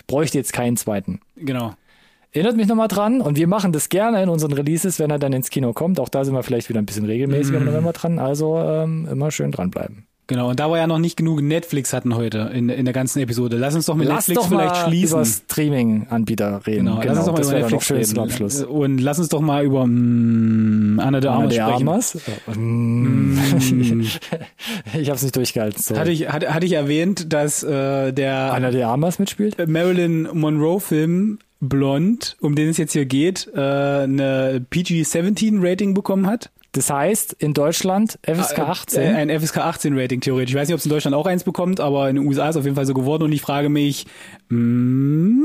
bräuchte jetzt keinen zweiten. Genau. Erinnert mich nochmal dran und wir machen das gerne in unseren Releases, wenn er dann ins Kino kommt. Auch da sind wir vielleicht wieder ein bisschen regelmäßiger Mhm. im November dran. Also ähm, immer schön dranbleiben. Genau, und da wir ja noch nicht genug Netflix hatten heute in, in der ganzen Episode, lass uns doch mit Lass Netflix doch vielleicht mal schließen. über Streaming-Anbieter reden. Genau, lass uns doch mal über Netflix reden. zum Abschluss. Und lass uns doch mal über mm, Anna de Anna Armas de sprechen. Armas? Mm. ich habe es nicht durchgehalten. So. Hatte ich, hatte, hatte ich erwähnt, dass äh, der Anna de Armas mitspielt? Marilyn Monroe-Film Blond, um den es jetzt hier geht, äh, eine PG-17-Rating bekommen hat. Das heißt, in Deutschland FSK 18. Äh, ein FSK 18-Rating theoretisch. Ich weiß nicht, ob es in Deutschland auch eins bekommt, aber in den USA ist auf jeden Fall so geworden und ich frage mich, mm,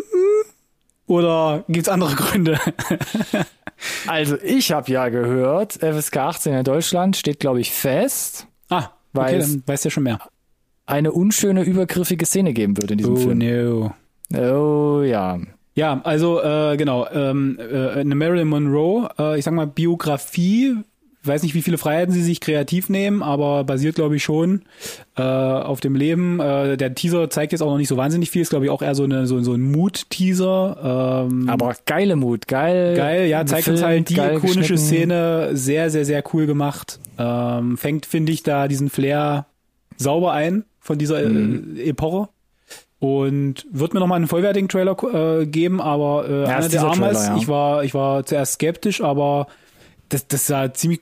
oder gibt's andere Gründe? also ich habe ja gehört, FSK 18 in Deutschland steht, glaube ich, fest, ah, Weil okay, es- dann weißt du ja schon mehr. eine unschöne, übergriffige Szene geben wird in diesem Oh Film. no. Oh ja. Ja, also äh, genau, ähm, äh, eine Marilyn Monroe, äh, ich sag mal Biografie, weiß nicht, wie viele Freiheiten sie sich kreativ nehmen, aber basiert, glaube ich, schon äh, auf dem Leben. Äh, der Teaser zeigt jetzt auch noch nicht so wahnsinnig viel, ist, glaube ich, auch eher so, eine, so, so ein Mood-Teaser. Ähm, Aber geile Mut, geil. geil, ja, zeigt uns gefilmt, halt die ikonische. Szene sehr, sehr, sehr cool gemacht. Ähm, fängt, finde ich, da diesen Flair sauber ein von dieser Mhm. äh, Epoche. Und wird mir nochmal einen vollwertigen Trailer äh, geben, aber äh, Ja, Anna ist de dieser Armas, Trailer, ja. ich war, ich war zuerst skeptisch, aber das, das sah ziemlich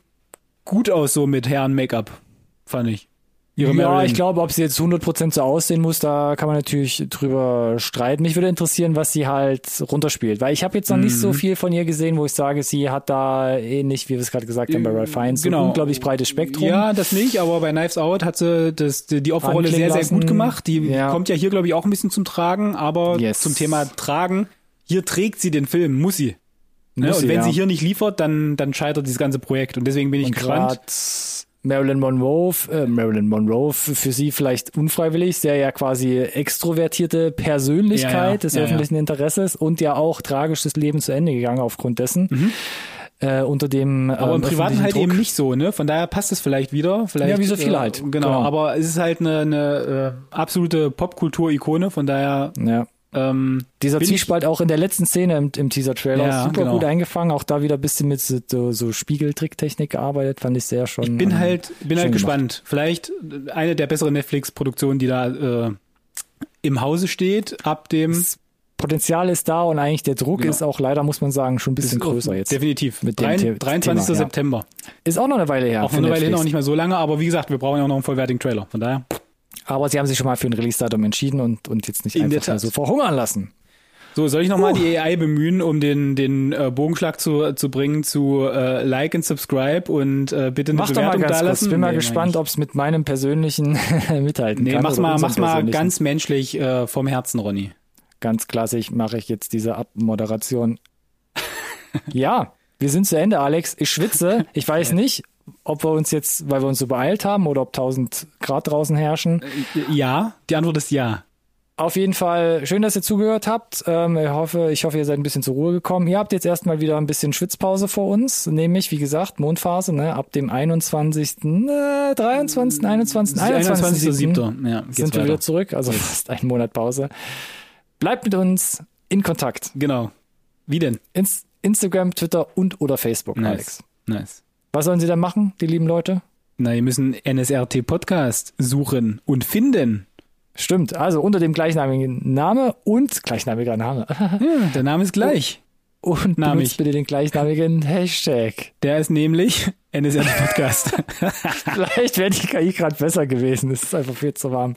gut aus, so mit Herren Make-up, fand ich. Ihre Ja, Marilyn. ich glaube, ob sie jetzt 100% so aussehen muss, da kann man natürlich drüber streiten. Mich würde interessieren, was sie halt runterspielt, weil ich habe jetzt noch nicht Mhm. so viel von ihr gesehen, wo ich sage, sie hat da ähnlich, wie wir es gerade gesagt haben, bei Ralph Fiennes, Genau. ein unglaublich breites Spektrum. Ja, das nicht, aber bei Knives Out hat sie das, die Opferrolle Anklingen sehr, sehr gut gemacht. Die Ja. kommt ja hier, glaube ich, auch ein bisschen zum Tragen, aber Yes. zum Thema Tragen, hier trägt sie den Film, muss sie. Ne? Und sie, wenn ja. sie hier nicht liefert, dann, dann scheitert dieses ganze Projekt. Und deswegen bin ich Und gespannt. Marilyn Monroe, äh, Marilyn Monroe, für sie vielleicht unfreiwillig, sehr ja quasi extrovertierte Persönlichkeit Ja, ja. des öffentlichen Interesses und ja auch tragisches Leben zu Ende gegangen aufgrund dessen. Mhm. äh, unter dem Aber ähm, im Privaten öffentlichen halt Druck. eben nicht so, ne? Von daher passt es vielleicht wieder. Vielleicht, Ja, wie so viele äh, halt. Genau, Genau. aber es ist halt eine, eine äh, absolute Popkultur-Ikone, von daher Ja. Ähm, Dieser bin Zwiespalt auch in der letzten Szene im, im Teaser-Trailer Ja, super genau. gut eingefangen. Auch da wieder ein bisschen mit so, so Spiegeltricktechnik gearbeitet, fand ich sehr schon. Ich bin ähm, halt, bin halt gemacht. gespannt. Vielleicht eine der besseren Netflix-Produktionen, die da äh, im Hause steht, ab dem Das Potenzial ist da und eigentlich der Druck Genau. ist auch leider, muss man sagen, schon ein bisschen größer jetzt. Definitiv. Mit dem Drei- The- 23. Thema, ja. September. Ist auch noch eine Weile her. Auch noch eine Weile hin, Netflix. auch nicht mehr so lange, aber wie gesagt, wir brauchen ja auch noch einen vollwertigen Trailer. Von daher. Aber sie haben sich schon mal für ein Release-Datum entschieden und, und jetzt nicht In einfach mal so verhungern lassen. So, soll ich nochmal die AI bemühen, um den, den äh, Bogenschlag zu, zu bringen zu äh, Like und Subscribe und äh, bitte eine Mach doch mal Bewertung ganz da lassen? Bin mal Nee, gespannt, mach ob es mit meinem persönlichen mithalten ich. Nee, kann. mach's oder mal, mach's mal ganz menschlich äh, vom Herzen, Ronny. Ganz klassisch mache ich jetzt diese Abmoderation. ja, wir sind zu Ende, Alex. Ich schwitze. Ich weiß nicht, ob wir uns jetzt, weil wir uns so beeilt haben oder ob 1000 Grad draußen herrschen. Äh, Ja, die Antwort ist ja. Auf jeden Fall schön, dass ihr zugehört habt. Ähm, ich, hoffe, ich hoffe, ihr seid ein bisschen zur Ruhe gekommen. Ihr habt jetzt erstmal wieder ein bisschen Schwitzpause vor uns, nämlich, wie gesagt, Mondphase, ne, ab dem 21., äh, 23., 21., 21. 21.07. Ja, sind wir wieder zurück, also fast einen Monat Pause. Bleibt mit uns in Kontakt. Genau. Wie denn? Ins Instagram, Twitter und oder Facebook, Nice. Alex. Nice. Was sollen sie da machen, die lieben Leute? Na, ihr müssen NSRT Podcast suchen und finden. Stimmt, also unter dem gleichnamigen Name und gleichnamiger Name. Ja, der Name ist gleich. Und Namig. benutzt bitte den gleichnamigen Hashtag. Der ist nämlich NSRT Podcast. Vielleicht wäre die KI gerade besser gewesen. Es ist einfach viel zu warm.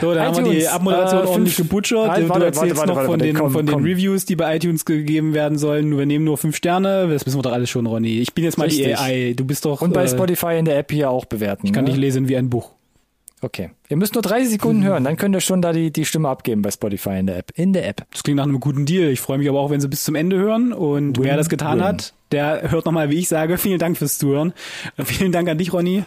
So, dann haben wir die iTunes, Abmoderation äh, ordentlich gebutschert. Halt, du warte, erzählst warte, noch warte, von, warte, den, komm, von den komm. Reviews, die bei iTunes gegeben werden sollen. Wir nehmen nur fünf Sterne. Das wissen wir doch alles schon, Ronny. Ich bin jetzt mal Richtig. die AI. Du bist doch. Und bei äh, Spotify in der App hier auch bewerten. Ich kann ne? dich lesen wie ein Buch. Okay. Ihr müsst nur 30 Sekunden hören, dann könnt ihr schon da die, die Stimme abgeben bei Spotify in der App. In der App. Das klingt nach einem guten Deal. Ich freue mich aber auch, wenn sie bis zum Ende hören. Und Win, wer das getan win. hat, der hört nochmal, wie ich sage. Vielen Dank fürs Zuhören. Vielen Dank an dich, Ronny.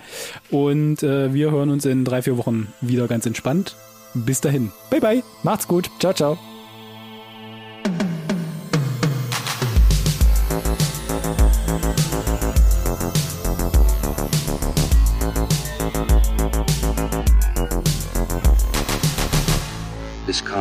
Und äh, wir hören uns in drei, vier Wochen wieder ganz entspannt. Bis dahin. Bye, bye. Macht's gut. Ciao, ciao.